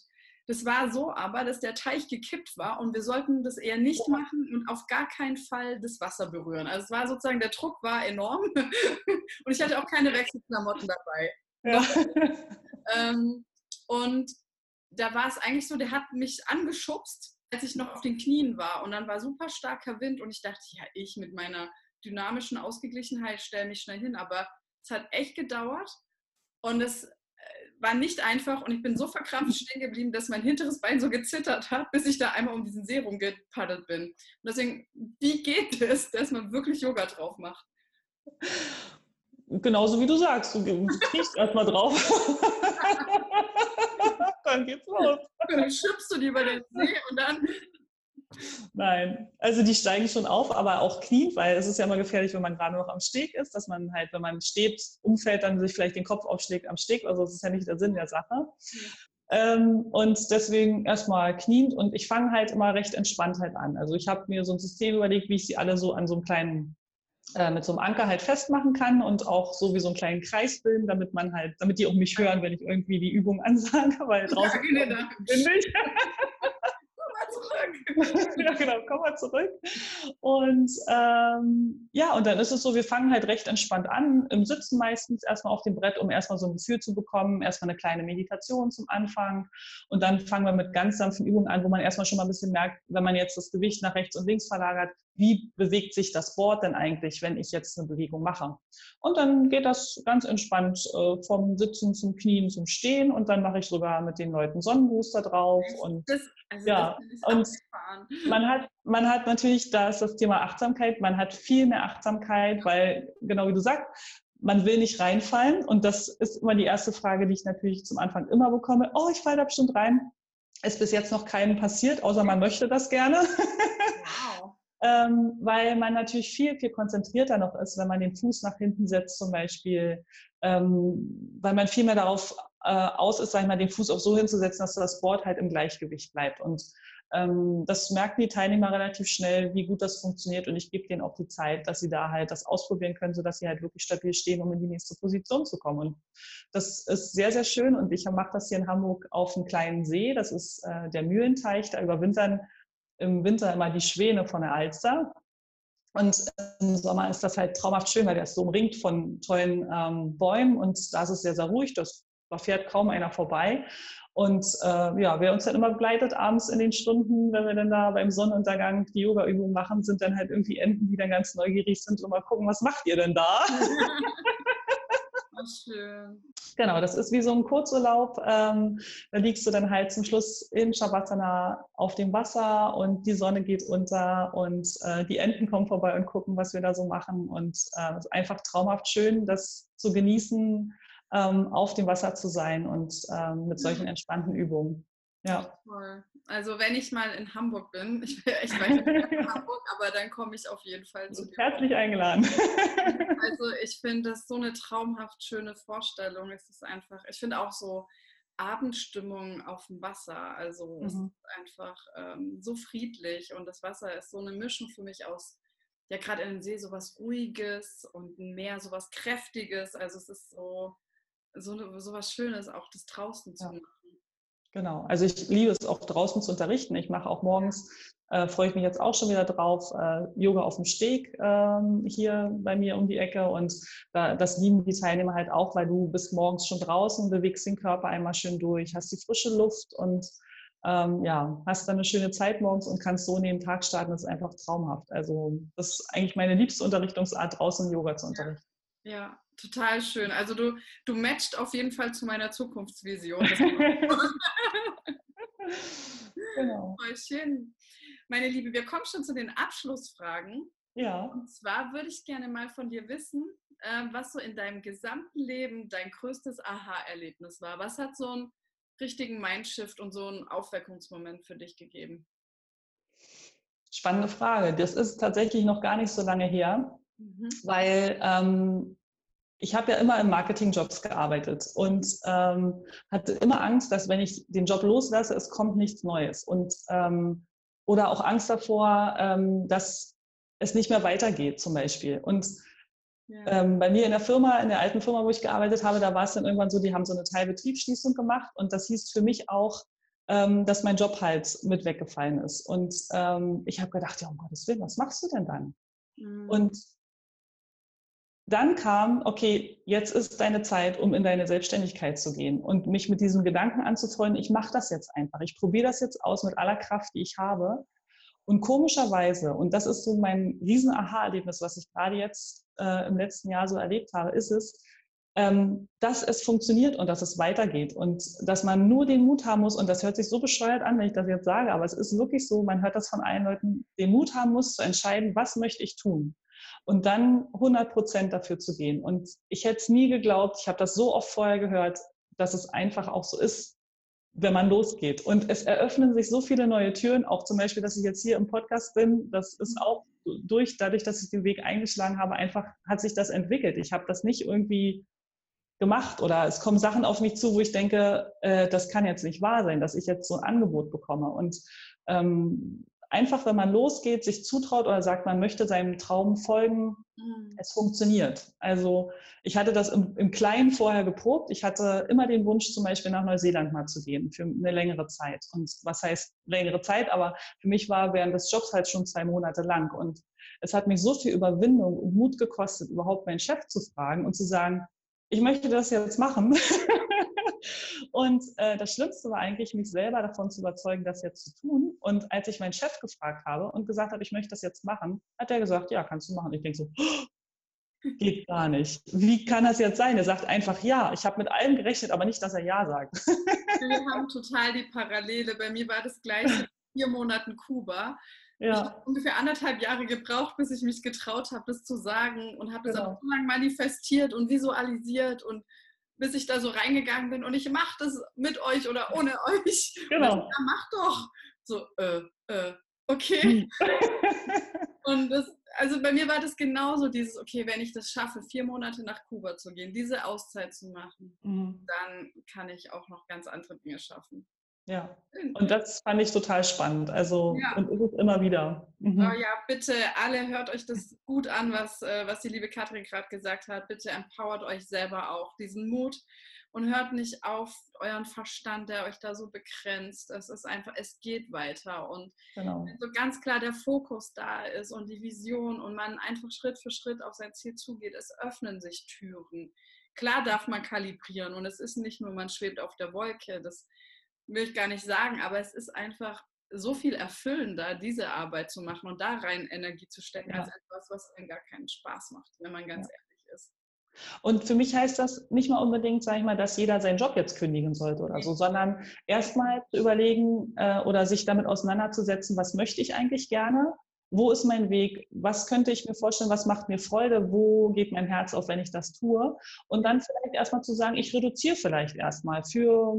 Das war so aber, dass der Teich gekippt war und wir sollten das eher nicht machen und auf gar keinen Fall das Wasser berühren. Also es war sozusagen, der Druck war enorm und ich hatte auch keine Wechselklamotten dabei. Ja. ähm, und da war es eigentlich so, der hat mich angeschubst, als ich noch auf den Knien war. Und dann war super starker Wind und ich dachte, ja, ich mit meiner dynamischen Ausgeglichenheit stelle mich schnell hin. Aber es hat echt gedauert und es äh, war nicht einfach und ich bin so verkrampft stehen geblieben, dass mein hinteres Bein so gezittert hat, bis ich da einmal um diesen See rumgepaddelt bin. Und deswegen, wie geht es, dass man wirklich Yoga drauf macht? Genauso wie du sagst, du kriegst erstmal drauf. dann geht's los. Dann schippst du die über den See und dann. Nein, also die steigen schon auf, aber auch kniend, weil es ist ja immer gefährlich, wenn man gerade noch am Steg ist, dass man halt, wenn man steht, umfällt, dann sich vielleicht den Kopf aufschlägt am Steg. Also das ist ja nicht der Sinn der Sache. Ähm, und deswegen erstmal kniend und ich fange halt immer recht entspannt halt an. Also ich habe mir so ein System überlegt, wie ich sie alle so an so einem kleinen äh, mit so einem Anker halt festmachen kann und auch so wie so einen kleinen Kreis bilden, damit man halt, damit die auch mich hören, wenn ich irgendwie die Übung ansage, weil draußen ja, genau. bin ich. zurück. ja, genau, komm mal zurück. Und ähm, ja, und dann ist es so, wir fangen halt recht entspannt an, im Sitzen meistens erstmal auf dem Brett, um erstmal so ein Gefühl zu bekommen, erstmal eine kleine Meditation zum Anfang. Und dann fangen wir mit ganz sanften Übungen an, wo man erstmal schon mal ein bisschen merkt, wenn man jetzt das Gewicht nach rechts und links verlagert, wie bewegt sich das Board denn eigentlich, wenn ich jetzt eine Bewegung mache. Und dann geht das ganz entspannt äh, vom Sitzen zum Knien zum Stehen und dann mache ich sogar mit den Leuten Sonnenbooster drauf. Und das, also ja, und man hat, man hat natürlich, da ist das Thema Achtsamkeit, man hat viel mehr Achtsamkeit, weil, genau wie du sagst, man will nicht reinfallen. Und das ist immer die erste Frage, die ich natürlich zum Anfang immer bekomme. Oh, ich falle da bestimmt rein. Ist bis jetzt noch keinem passiert, außer man möchte das gerne. Wow. ähm, weil man natürlich viel, viel konzentrierter noch ist, wenn man den Fuß nach hinten setzt zum Beispiel, ähm, weil man viel mehr darauf äh, aus ist, sag ich mal, den Fuß auch so hinzusetzen, dass das Board halt im Gleichgewicht bleibt. Und ähm, das merken die Teilnehmer relativ schnell, wie gut das funktioniert. Und ich gebe denen auch die Zeit, dass sie da halt das ausprobieren können, sodass sie halt wirklich stabil stehen, um in die nächste Position zu kommen. Und das ist sehr, sehr schön. Und ich mache das hier in Hamburg auf einem kleinen See, das ist äh, der Mühlenteich, da überwintern im Winter immer die Schwäne von der Alster. Und im Sommer ist das halt traumhaft schön, weil der ist so umringt von tollen ähm, Bäumen und da ist es sehr, sehr ruhig. Das, da fährt kaum einer vorbei. Und äh, ja, wer uns dann immer begleitet abends in den Stunden, wenn wir dann da beim Sonnenuntergang die Yoga-Übung machen, sind dann halt irgendwie Enten, die dann ganz neugierig sind und mal gucken, was macht ihr denn da? schön. Genau, das ist wie so ein Kurzurlaub. Ähm, da liegst du dann halt zum Schluss in Shavasana auf dem Wasser und die Sonne geht unter und äh, die Enten kommen vorbei und gucken, was wir da so machen. Und äh, es ist einfach traumhaft schön, das zu genießen, ähm, auf dem Wasser zu sein und ähm, mit solchen entspannten Übungen. Ja. Toll. Also wenn ich mal in Hamburg bin, ich, ich weiß nicht in Hamburg, aber dann komme ich auf jeden Fall zu dir. Herzlich eingeladen. Also ich finde das so eine traumhaft schöne Vorstellung. Es ist einfach, ich finde auch so Abendstimmung auf dem Wasser. Also mhm. es ist einfach ähm, so friedlich und das Wasser ist so eine Mischung für mich aus, ja gerade in dem See sowas Ruhiges und ein Meer sowas Kräftiges. Also es ist so so, so was Schönes, auch das draußen zu ja. machen. Genau, also ich liebe es auch draußen zu unterrichten. Ich mache auch morgens, äh, freue ich mich jetzt auch schon wieder drauf, äh, Yoga auf dem Steg äh, hier bei mir um die Ecke. Und da, das lieben die Teilnehmer halt auch, weil du bist morgens schon draußen, bewegst den Körper einmal schön durch, hast die frische Luft und ähm, ja, hast dann eine schöne Zeit morgens und kannst so in den Tag starten. Das ist einfach traumhaft. Also das ist eigentlich meine liebste Unterrichtungsart, draußen Yoga zu unterrichten. Ja, total schön. Also du, du matcht auf jeden Fall zu meiner Zukunftsvision. genau. Voll schön. Meine Liebe, wir kommen schon zu den Abschlussfragen. Ja. Und zwar würde ich gerne mal von dir wissen, ähm, was so in deinem gesamten Leben dein größtes Aha-Erlebnis war. Was hat so einen richtigen Mindshift und so einen Aufweckungsmoment für dich gegeben? Spannende Frage. Das ist tatsächlich noch gar nicht so lange her, mhm. weil ähm, ich habe ja immer in Marketingjobs gearbeitet und ähm, hatte immer Angst, dass wenn ich den Job loslasse, es kommt nichts Neues. Und ähm, oder auch Angst davor, ähm, dass es nicht mehr weitergeht, zum Beispiel. Und ja. ähm, bei mir in der Firma, in der alten Firma, wo ich gearbeitet habe, da war es dann irgendwann so, die haben so eine Teilbetriebsschließung gemacht und das hieß für mich auch, ähm, dass mein Job halt mit weggefallen ist. Und ähm, ich habe gedacht, ja, um Gottes Willen, was machst du denn dann? Mhm. Und dann kam, okay, jetzt ist deine Zeit, um in deine Selbstständigkeit zu gehen und mich mit diesem Gedanken anzufreunden, ich mache das jetzt einfach, ich probiere das jetzt aus mit aller Kraft, die ich habe. Und komischerweise, und das ist so mein riesen Aha-Erlebnis, was ich gerade jetzt äh, im letzten Jahr so erlebt habe, ist es, ähm, dass es funktioniert und dass es weitergeht und dass man nur den Mut haben muss, und das hört sich so bescheuert an, wenn ich das jetzt sage, aber es ist wirklich so, man hört das von allen Leuten, den Mut haben muss zu entscheiden, was möchte ich tun und dann 100 Prozent dafür zu gehen. Und ich hätte es nie geglaubt, ich habe das so oft vorher gehört, dass es einfach auch so ist, wenn man losgeht. Und es eröffnen sich so viele neue Türen, auch zum Beispiel, dass ich jetzt hier im Podcast bin, das ist auch durch, dadurch, dass ich den Weg eingeschlagen habe, einfach hat sich das entwickelt. Ich habe das nicht irgendwie gemacht oder es kommen Sachen auf mich zu, wo ich denke, äh, das kann jetzt nicht wahr sein, dass ich jetzt so ein Angebot bekomme. Und ähm, einfach, wenn man losgeht, sich zutraut oder sagt, man möchte seinem Traum folgen, mhm. es funktioniert. Also ich hatte das im, im, Kleinen vorher geprobt. Ich hatte immer den Wunsch, zum Beispiel nach Neuseeland mal zu gehen für eine längere Zeit. Und was heißt längere Zeit? Aber für mich war während des Jobs halt schon zwei Monate lang. Und es hat mich so viel Überwindung und Mut gekostet, überhaupt meinen Chef zu fragen und zu sagen, ich möchte das jetzt machen. und äh, das Schlimmste war eigentlich, mich selber davon zu überzeugen, das jetzt zu tun. Und als ich meinen Chef gefragt habe und gesagt habe, ich möchte das jetzt machen, hat er gesagt, ja, kannst du machen. Ich denke so, geht gar nicht. Wie kann das jetzt sein? Er sagt einfach ja. Ich habe mit allem gerechnet, aber nicht, dass er ja sagt. Wir haben total die Parallele. Bei mir war das gleiche vier Monaten Kuba. Ja. Ich habe ungefähr anderthalb Jahre gebraucht, bis ich mich getraut habe, das zu sagen und habe genau. das auch so lange manifestiert und visualisiert und bis ich da so reingegangen bin und ich mache das mit euch oder ohne euch. Genau. Und ja, mach doch. So, äh, äh, okay. Hm. und das, also bei mir war das genauso, dieses, okay, wenn ich das schaffe, vier Monate nach Kuba zu gehen, diese Auszeit zu machen, mhm. dann kann ich auch noch ganz andere Dinge schaffen. Ja, und das fand ich total spannend. Also, ja. und ist es immer wieder. Mhm. Oh ja, bitte, alle hört euch das gut an, was, äh, was die liebe Katrin gerade gesagt hat. Bitte empowert euch selber auch diesen Mut und hört nicht auf euren Verstand, der euch da so begrenzt. Es ist einfach, es geht weiter. Und genau. wenn so ganz klar der Fokus da ist und die Vision und man einfach Schritt für Schritt auf sein Ziel zugeht, es öffnen sich Türen. Klar darf man kalibrieren und es ist nicht nur, man schwebt auf der Wolke. Das will ich gar nicht sagen, aber es ist einfach so viel erfüllender, diese Arbeit zu machen und da rein Energie zu stecken, ja. als etwas, was einem gar keinen Spaß macht, wenn man ganz ja. ehrlich ist. Und für mich heißt das nicht mal unbedingt, sage ich mal, dass jeder seinen Job jetzt kündigen sollte oder so, sondern erstmal zu überlegen äh, oder sich damit auseinanderzusetzen, was möchte ich eigentlich gerne wo ist mein Weg, was könnte ich mir vorstellen, was macht mir Freude, wo geht mein Herz auf, wenn ich das tue. Und dann vielleicht erstmal zu sagen, ich reduziere vielleicht erstmal für,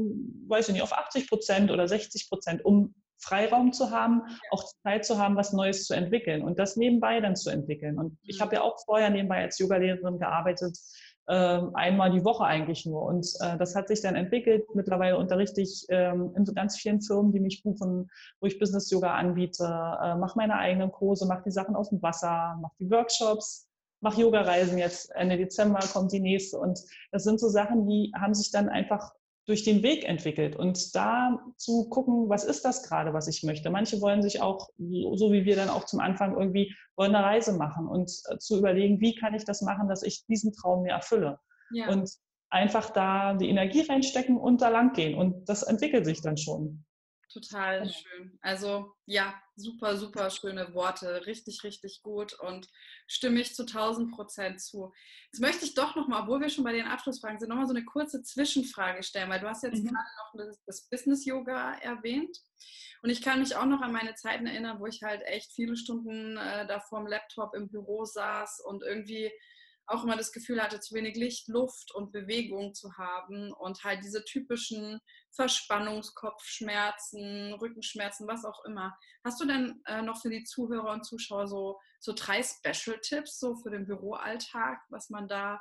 weiß ich nicht, auf 80 Prozent oder 60 Prozent, um Freiraum zu haben, auch Zeit zu haben, was Neues zu entwickeln und das nebenbei dann zu entwickeln. Und ich mhm. habe ja auch vorher nebenbei als Yogalehrerin gearbeitet, einmal die Woche eigentlich nur. Und äh, das hat sich dann entwickelt. Mittlerweile unterrichte ich ähm, in so ganz vielen Firmen, die mich buchen, wo ich Business Yoga anbiete, äh, mache meine eigenen Kurse, mache die Sachen aus dem Wasser, mache die Workshops, mache Yoga-Reisen jetzt. Ende Dezember kommt die nächste. Und das sind so Sachen, die haben sich dann einfach durch den Weg entwickelt und da zu gucken, was ist das gerade, was ich möchte. Manche wollen sich auch, so wie wir dann auch zum Anfang irgendwie, wollen eine Reise machen und äh, zu überlegen, wie kann ich das machen, dass ich diesen Traum mir erfülle. Ja. Und einfach da die Energie reinstecken und da lang gehen und das entwickelt sich dann schon. Total schön. Also ja, super, super schöne Worte. Richtig, richtig gut und stimme ich zu 1000 Prozent zu. Jetzt möchte ich doch nochmal, obwohl wir schon bei den Abschlussfragen sind, nochmal so eine kurze Zwischenfrage stellen, weil du hast jetzt mhm. gerade noch das, das Business-Yoga erwähnt. Und ich kann mich auch noch an meine Zeiten erinnern, wo ich halt echt viele Stunden äh, da vorm Laptop im Büro saß und irgendwie auch immer das Gefühl hatte, zu wenig Licht, Luft und Bewegung zu haben und halt diese typischen Verspannungskopfschmerzen, Rückenschmerzen, was auch immer. Hast du denn äh, noch für die Zuhörer und Zuschauer so, so drei Special-Tipps so für den Büroalltag, was man da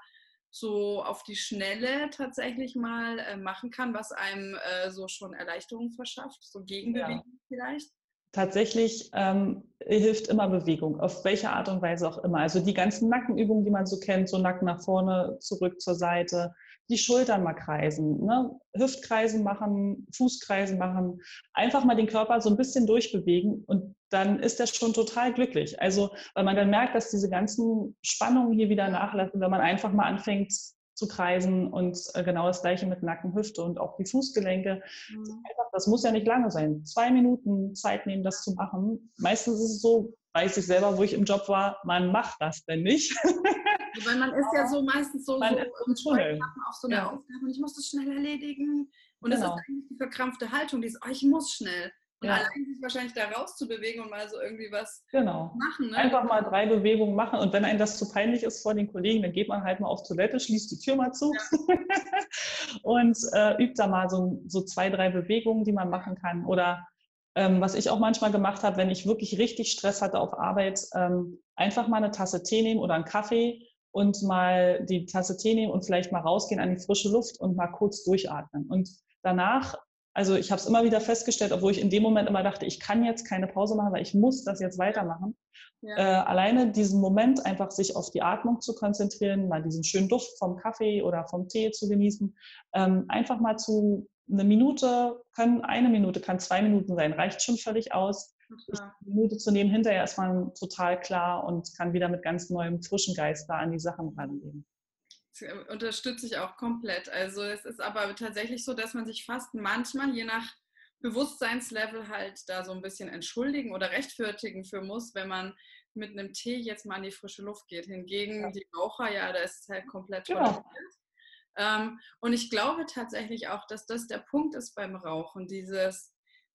so auf die Schnelle tatsächlich mal äh, machen kann, was einem äh, so schon Erleichterung verschafft, so Gegenbewegung ja. vielleicht? Tatsächlich ähm, hilft immer Bewegung, auf welche Art und Weise auch immer. Also die ganzen Nackenübungen, die man so kennt, so Nacken nach vorne, zurück zur Seite, die Schultern mal kreisen, ne? Hüftkreisen machen, Fußkreisen machen, einfach mal den Körper so ein bisschen durchbewegen und dann ist er schon total glücklich. Also, weil man dann merkt, dass diese ganzen Spannungen hier wieder nachlassen, wenn man einfach mal anfängt, zu kreisen und äh, genau das gleiche mit Nacken, Hüfte und auch die Fußgelenke. Mhm. Das muss ja nicht lange sein. Zwei Minuten Zeit nehmen, das zu machen. Meistens ist es so, weiß ich selber, wo ich im Job war, man macht das denn nicht. Weil man ist ja so meistens so, man so im auf so eine ja. Aufgabe und ich muss das schnell erledigen. Und genau. das ist eigentlich die verkrampfte Haltung, dieses, oh, ich muss schnell. Und ja. allein sich wahrscheinlich da rauszubewegen und mal so irgendwie was genau. machen. Ne? Einfach mal drei Bewegungen machen. Und wenn einem das zu peinlich ist vor den Kollegen, dann geht man halt mal auf Toilette, schließt die Tür mal zu ja. und äh, übt da mal so, so zwei, drei Bewegungen, die man machen kann. Oder ähm, was ich auch manchmal gemacht habe, wenn ich wirklich richtig Stress hatte auf Arbeit, ähm, einfach mal eine Tasse Tee nehmen oder einen Kaffee und mal die Tasse Tee nehmen und vielleicht mal rausgehen an die frische Luft und mal kurz durchatmen. Und danach also ich habe es immer wieder festgestellt, obwohl ich in dem Moment immer dachte, ich kann jetzt keine Pause machen, weil ich muss das jetzt weitermachen. Ja. Äh, alleine diesen Moment einfach sich auf die Atmung zu konzentrieren, mal diesen schönen Duft vom Kaffee oder vom Tee zu genießen, ähm, einfach mal zu eine Minute, können eine Minute, kann zwei Minuten sein, reicht schon völlig aus. Eine Minute zu nehmen, hinterher ist man total klar und kann wieder mit ganz neuem frischen Geist da an die Sachen rangehen. Unterstütze ich auch komplett. Also es ist aber tatsächlich so, dass man sich fast manchmal, je nach Bewusstseinslevel halt da so ein bisschen entschuldigen oder rechtfertigen für muss, wenn man mit einem Tee jetzt mal in die frische Luft geht. Hingegen ja. die Raucher, ja, da ist es halt komplett genau. Ähm, und ich glaube tatsächlich auch, dass das der Punkt ist beim Rauchen, dieses,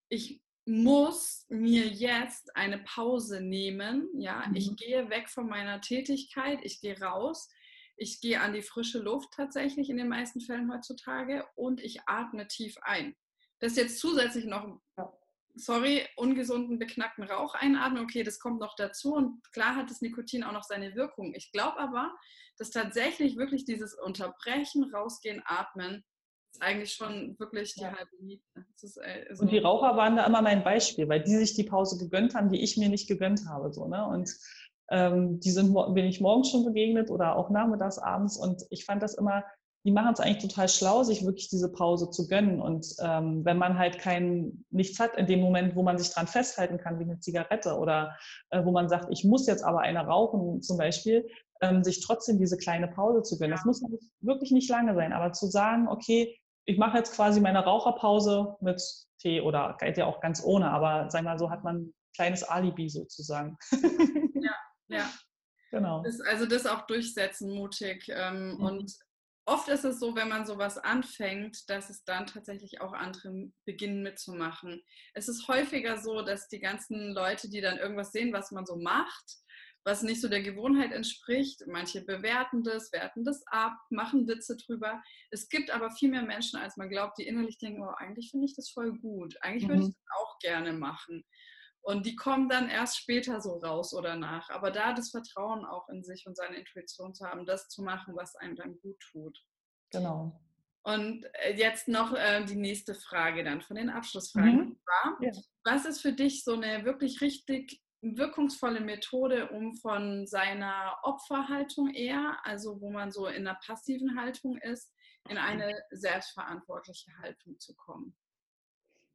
ich muss mir jetzt eine Pause nehmen, ja, mhm. ich gehe weg von meiner Tätigkeit, ich gehe raus, ich gehe an die frische Luft tatsächlich in den meisten Fällen heutzutage und ich atme tief ein. Das jetzt zusätzlich noch, sorry, ungesunden, beknackten Rauch einatmen, okay, das kommt noch dazu und klar hat das Nikotin auch noch seine Wirkung. Ich glaube aber, dass tatsächlich wirklich dieses Unterbrechen, Rausgehen, Atmen ist eigentlich schon wirklich die ja. halbe Miete. Äh, und die Raucher waren da immer mein Beispiel, weil die sich die Pause gegönnt haben, die ich mir nicht gegönnt habe. So, ne? Und ähm, die sind bin ich morgens schon begegnet oder auch nachmittags, abends. Und ich fand das immer, die machen es eigentlich total schlau, sich wirklich diese Pause zu gönnen. Und ähm, wenn man halt kein nichts hat in dem Moment, wo man sich dran festhalten kann, wie eine Zigarette oder äh, wo man sagt, ich muss jetzt aber eine rauchen zum Beispiel, ähm, sich trotzdem diese kleine Pause zu gönnen. Das muss wirklich nicht lange sein, aber zu sagen, okay, ich mache jetzt quasi meine Raucherpause mit Tee oder geht ja auch ganz ohne, aber sag mal so hat man ein kleines Alibi sozusagen. Ja. Genau. Das, also das auch durchsetzen, mutig. Ähm, mhm. Und oft ist es so, wenn man sowas anfängt, dass es dann tatsächlich auch andere beginnen mitzumachen. Es ist häufiger so, dass die ganzen Leute, die dann irgendwas sehen, was man so macht, was nicht so der Gewohnheit entspricht. Manche bewerten das, werten das ab, machen Witze drüber. Es gibt aber viel mehr Menschen, als man glaubt, die innerlich denken, oh, eigentlich finde ich das voll gut. Eigentlich würde ich mhm. das auch gerne machen. Und die kommen dann erst später so raus oder nach. Aber da das Vertrauen auch in sich und seine Intuition zu haben, das zu machen, was einem dann gut tut. Genau. Und äh, jetzt noch äh, die nächste Frage dann von den Abschlussfragen. Mhm. War, ja. Was ist für dich so eine wirklich richtig wirkungsvolle Methode, um von seiner Opferhaltung eher, also wo man so in einer passiven Haltung ist, in eine selbstverantwortliche Haltung zu kommen?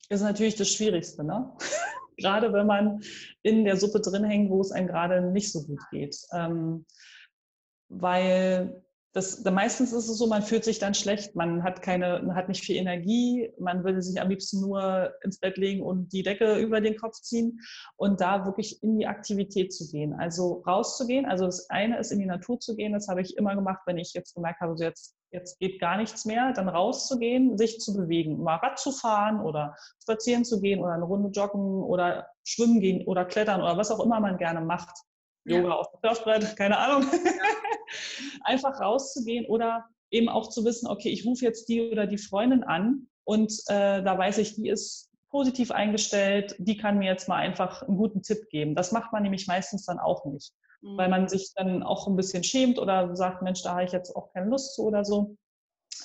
Ist natürlich das Schwierigste, ne? gerade wenn man in der Suppe drin hängt, wo es einem gerade nicht so gut geht. Ähm, weil das, meistens ist es so, man fühlt sich dann schlecht, man hat keine, man hat nicht viel Energie, man würde sich am liebsten nur ins Bett legen und die Decke über den Kopf ziehen und da wirklich in die Aktivität zu gehen. Also rauszugehen. Also das eine ist in die Natur zu gehen, das habe ich immer gemacht, wenn ich jetzt gemerkt habe, so jetzt, jetzt geht gar nichts mehr, dann rauszugehen, sich zu bewegen, mal Rad zu fahren oder spazieren zu gehen oder eine Runde joggen oder schwimmen gehen oder klettern oder was auch immer man gerne macht. Yoga auf dem Surfbrett, keine Ahnung. Ja. Einfach rauszugehen oder eben auch zu wissen, okay, ich rufe jetzt die oder die Freundin an und äh, da weiß ich, die ist positiv eingestellt, die kann mir jetzt mal einfach einen guten Tipp geben. Das macht man nämlich meistens dann auch nicht, mhm. weil man sich dann auch ein bisschen schämt oder sagt, Mensch, da habe ich jetzt auch keine Lust zu oder so.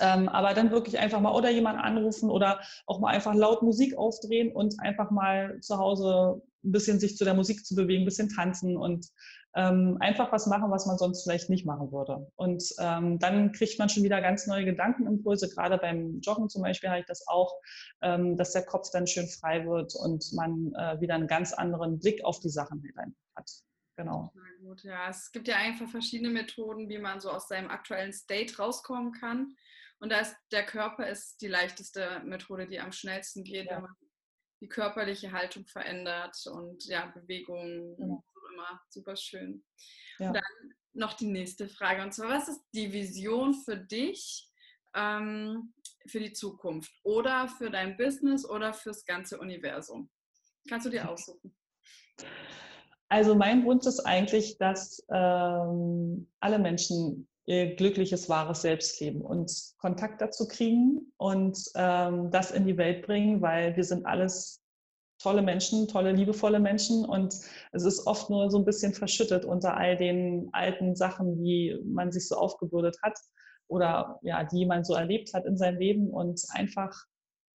Ähm, aber dann wirklich einfach mal oder jemanden anrufen oder auch mal einfach laut Musik aufdrehen und einfach mal zu Hause ein bisschen sich zu der Musik zu bewegen, ein bisschen tanzen und ähm, einfach was machen, was man sonst vielleicht nicht machen würde. Und ähm, dann kriegt man schon wieder ganz neue Gedankenimpulse. Gerade beim Joggen zum Beispiel habe ich das auch, ähm, dass der Kopf dann schön frei wird und man äh, wieder einen ganz anderen Blick auf die Sachen halt hat. Genau. Na gut, ja. Es gibt ja einfach verschiedene Methoden, wie man so aus seinem aktuellen State rauskommen kann. Und da ist der Körper ist die leichteste Methode, die am schnellsten geht, ja. wenn man die körperliche Haltung verändert und ja, Bewegung, ja. immer super schön. Ja. Und dann noch die nächste Frage und zwar, was ist die Vision für dich ähm, für die Zukunft oder für dein Business oder fürs ganze Universum? Kannst du dir aussuchen? Also mein Wunsch ist eigentlich, dass ähm, alle Menschen ihr glückliches, wahres Selbstleben und Kontakt dazu kriegen und ähm, das in die Welt bringen, weil wir sind alles tolle Menschen, tolle, liebevolle Menschen und es ist oft nur so ein bisschen verschüttet unter all den alten Sachen, die man sich so aufgebürdet hat oder ja, die man so erlebt hat in seinem Leben und einfach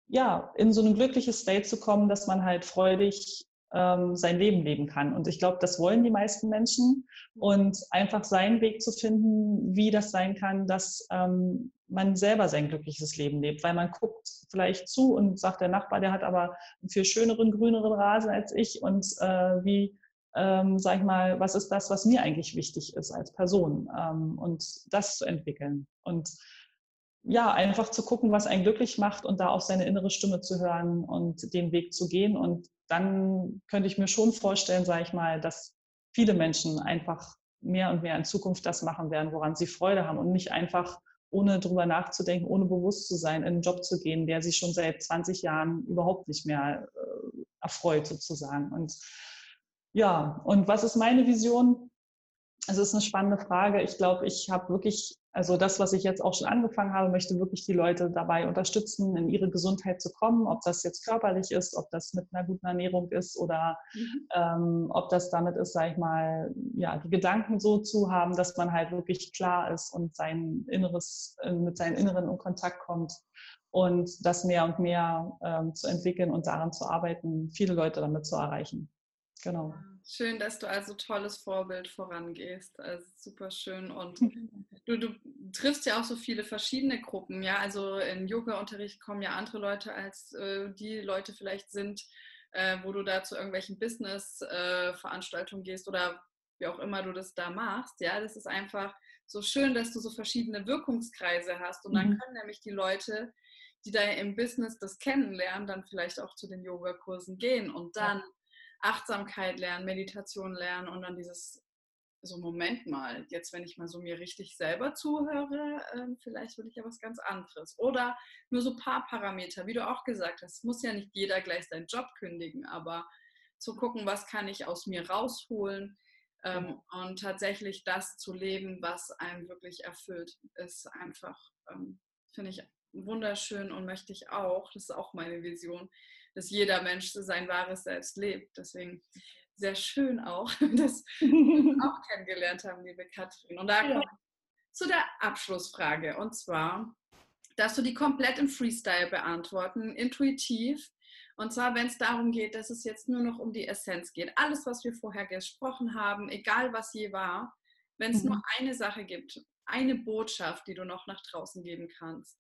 ja, in so ein glückliches State zu kommen, dass man halt freudig ähm, sein Leben leben kann. Und ich glaube, das wollen die meisten Menschen. Und einfach seinen Weg zu finden, wie das sein kann, dass ähm, man selber sein glückliches Leben lebt. Weil man guckt vielleicht zu und sagt, der Nachbar, der hat aber einen viel schöneren, grüneren Rasen als ich. Und äh, wie ähm, sag ich mal, was ist das, was mir eigentlich wichtig ist als Person ähm, und das zu entwickeln. Und ja, einfach zu gucken, was einen glücklich macht und da auf seine innere Stimme zu hören und den Weg zu gehen. Und dann könnte ich mir schon vorstellen, sage ich mal, dass viele Menschen einfach mehr und mehr in Zukunft das machen werden, woran sie Freude haben und nicht einfach ohne drüber nachzudenken, ohne bewusst zu sein, in einen Job zu gehen, der sich schon seit 20 Jahren überhaupt nicht mehr äh, erfreut sozusagen. Und ja, und was ist meine Vision? Es ist eine spannende Frage. Ich glaube, ich habe wirklich, also das, was ich jetzt auch schon angefangen habe, möchte wirklich die Leute dabei unterstützen, in ihre Gesundheit zu kommen, ob das jetzt körperlich ist, ob das mit einer guten Ernährung ist oder mhm. ähm, ob das damit ist, sage ich mal, ja, die Gedanken so zu haben, dass man halt wirklich klar ist und sein Inneres, äh, mit seinem Inneren in Kontakt kommt und das mehr und mehr ähm, zu entwickeln und daran zu arbeiten, viele Leute damit zu erreichen. Genau. Schön, dass du also tolles Vorbild vorangehst. Also super schön. Und du, du triffst ja auch so viele verschiedene Gruppen. Ja, also in Yoga-Unterricht kommen ja andere Leute, als äh, die Leute vielleicht sind, äh, wo du da zu irgendwelchen Business-Veranstaltungen äh, gehst oder wie auch immer du das da machst. Ja, das ist einfach so schön, dass du so verschiedene Wirkungskreise hast. Und dann mhm. können nämlich die Leute, die da im Business das kennenlernen, dann vielleicht auch zu den Yogakursen gehen und dann Achtsamkeit lernen, Meditation lernen und dann dieses, so Moment mal, jetzt wenn ich mal so mir richtig selber zuhöre, äh, vielleicht will ich ja was ganz anderes. Oder nur so ein paar Parameter, wie du auch gesagt hast, muss ja nicht jeder gleich seinen Job kündigen, aber zu gucken, was kann ich aus mir rausholen ähm, und tatsächlich das zu leben, was einem wirklich erfüllt, ist einfach, ähm, finde ich wunderschön und möchte ich auch, das ist auch meine Vision, dass jeder Mensch sein wahres Selbst lebt. Deswegen sehr schön auch, dass wir auch kennengelernt haben, liebe Katrin. Und da ja. kommt zu der Abschlussfrage. Und zwar, dass du die komplett im Freestyle beantworten, intuitiv. Und zwar, wenn es darum geht, dass es jetzt nur noch um die Essenz geht. Alles, was wir vorher gesprochen haben, egal was je war, wenn es mhm. nur eine Sache gibt, eine Botschaft, die du noch nach draußen geben kannst,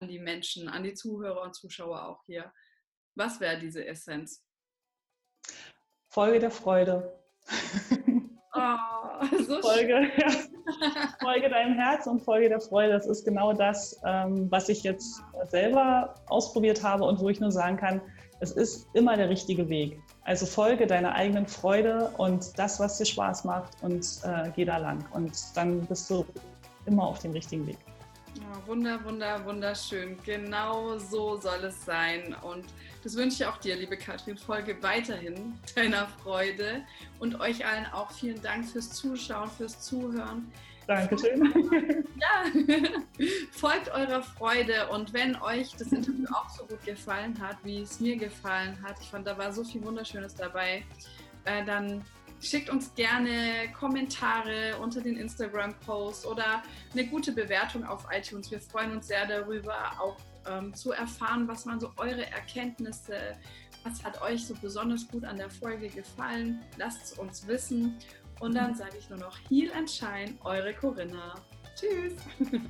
an die Menschen, an die Zuhörer und Zuschauer auch hier, was wäre diese Essenz? Folge der Freude. Oh, so Folge, ja. Folge deinem Herz und Folge der Freude. Das ist genau das, ähm, was ich jetzt selber ausprobiert habe und wo ich nur sagen kann, es ist immer der richtige Weg. Also folge deiner eigenen Freude und das, was dir Spaß macht und äh, geh da lang. Und dann bist du immer auf dem richtigen Weg. Ja, wunder, wunder, wunderschön. Genau so soll es sein. Und das wünsche ich auch dir, liebe Katrin. Folge weiterhin deiner Freude und euch allen auch vielen Dank fürs Zuschauen, fürs Zuhören. Dankeschön. Ja, folgt eurer Freude und wenn euch das Interview auch so gut gefallen hat, wie es mir gefallen hat, ich fand, da war so viel Wunderschönes dabei, äh, dann schickt uns gerne Kommentare unter den Instagram-Posts oder eine gute Bewertung auf iTunes. Wir freuen uns sehr darüber, auch ähm, zu erfahren, was waren so eure Erkenntnisse, was hat euch so besonders gut an der Folge gefallen. Lasst es uns wissen. Und dann sage ich nur noch Heal and Shine, eure Corinna. Tschüss.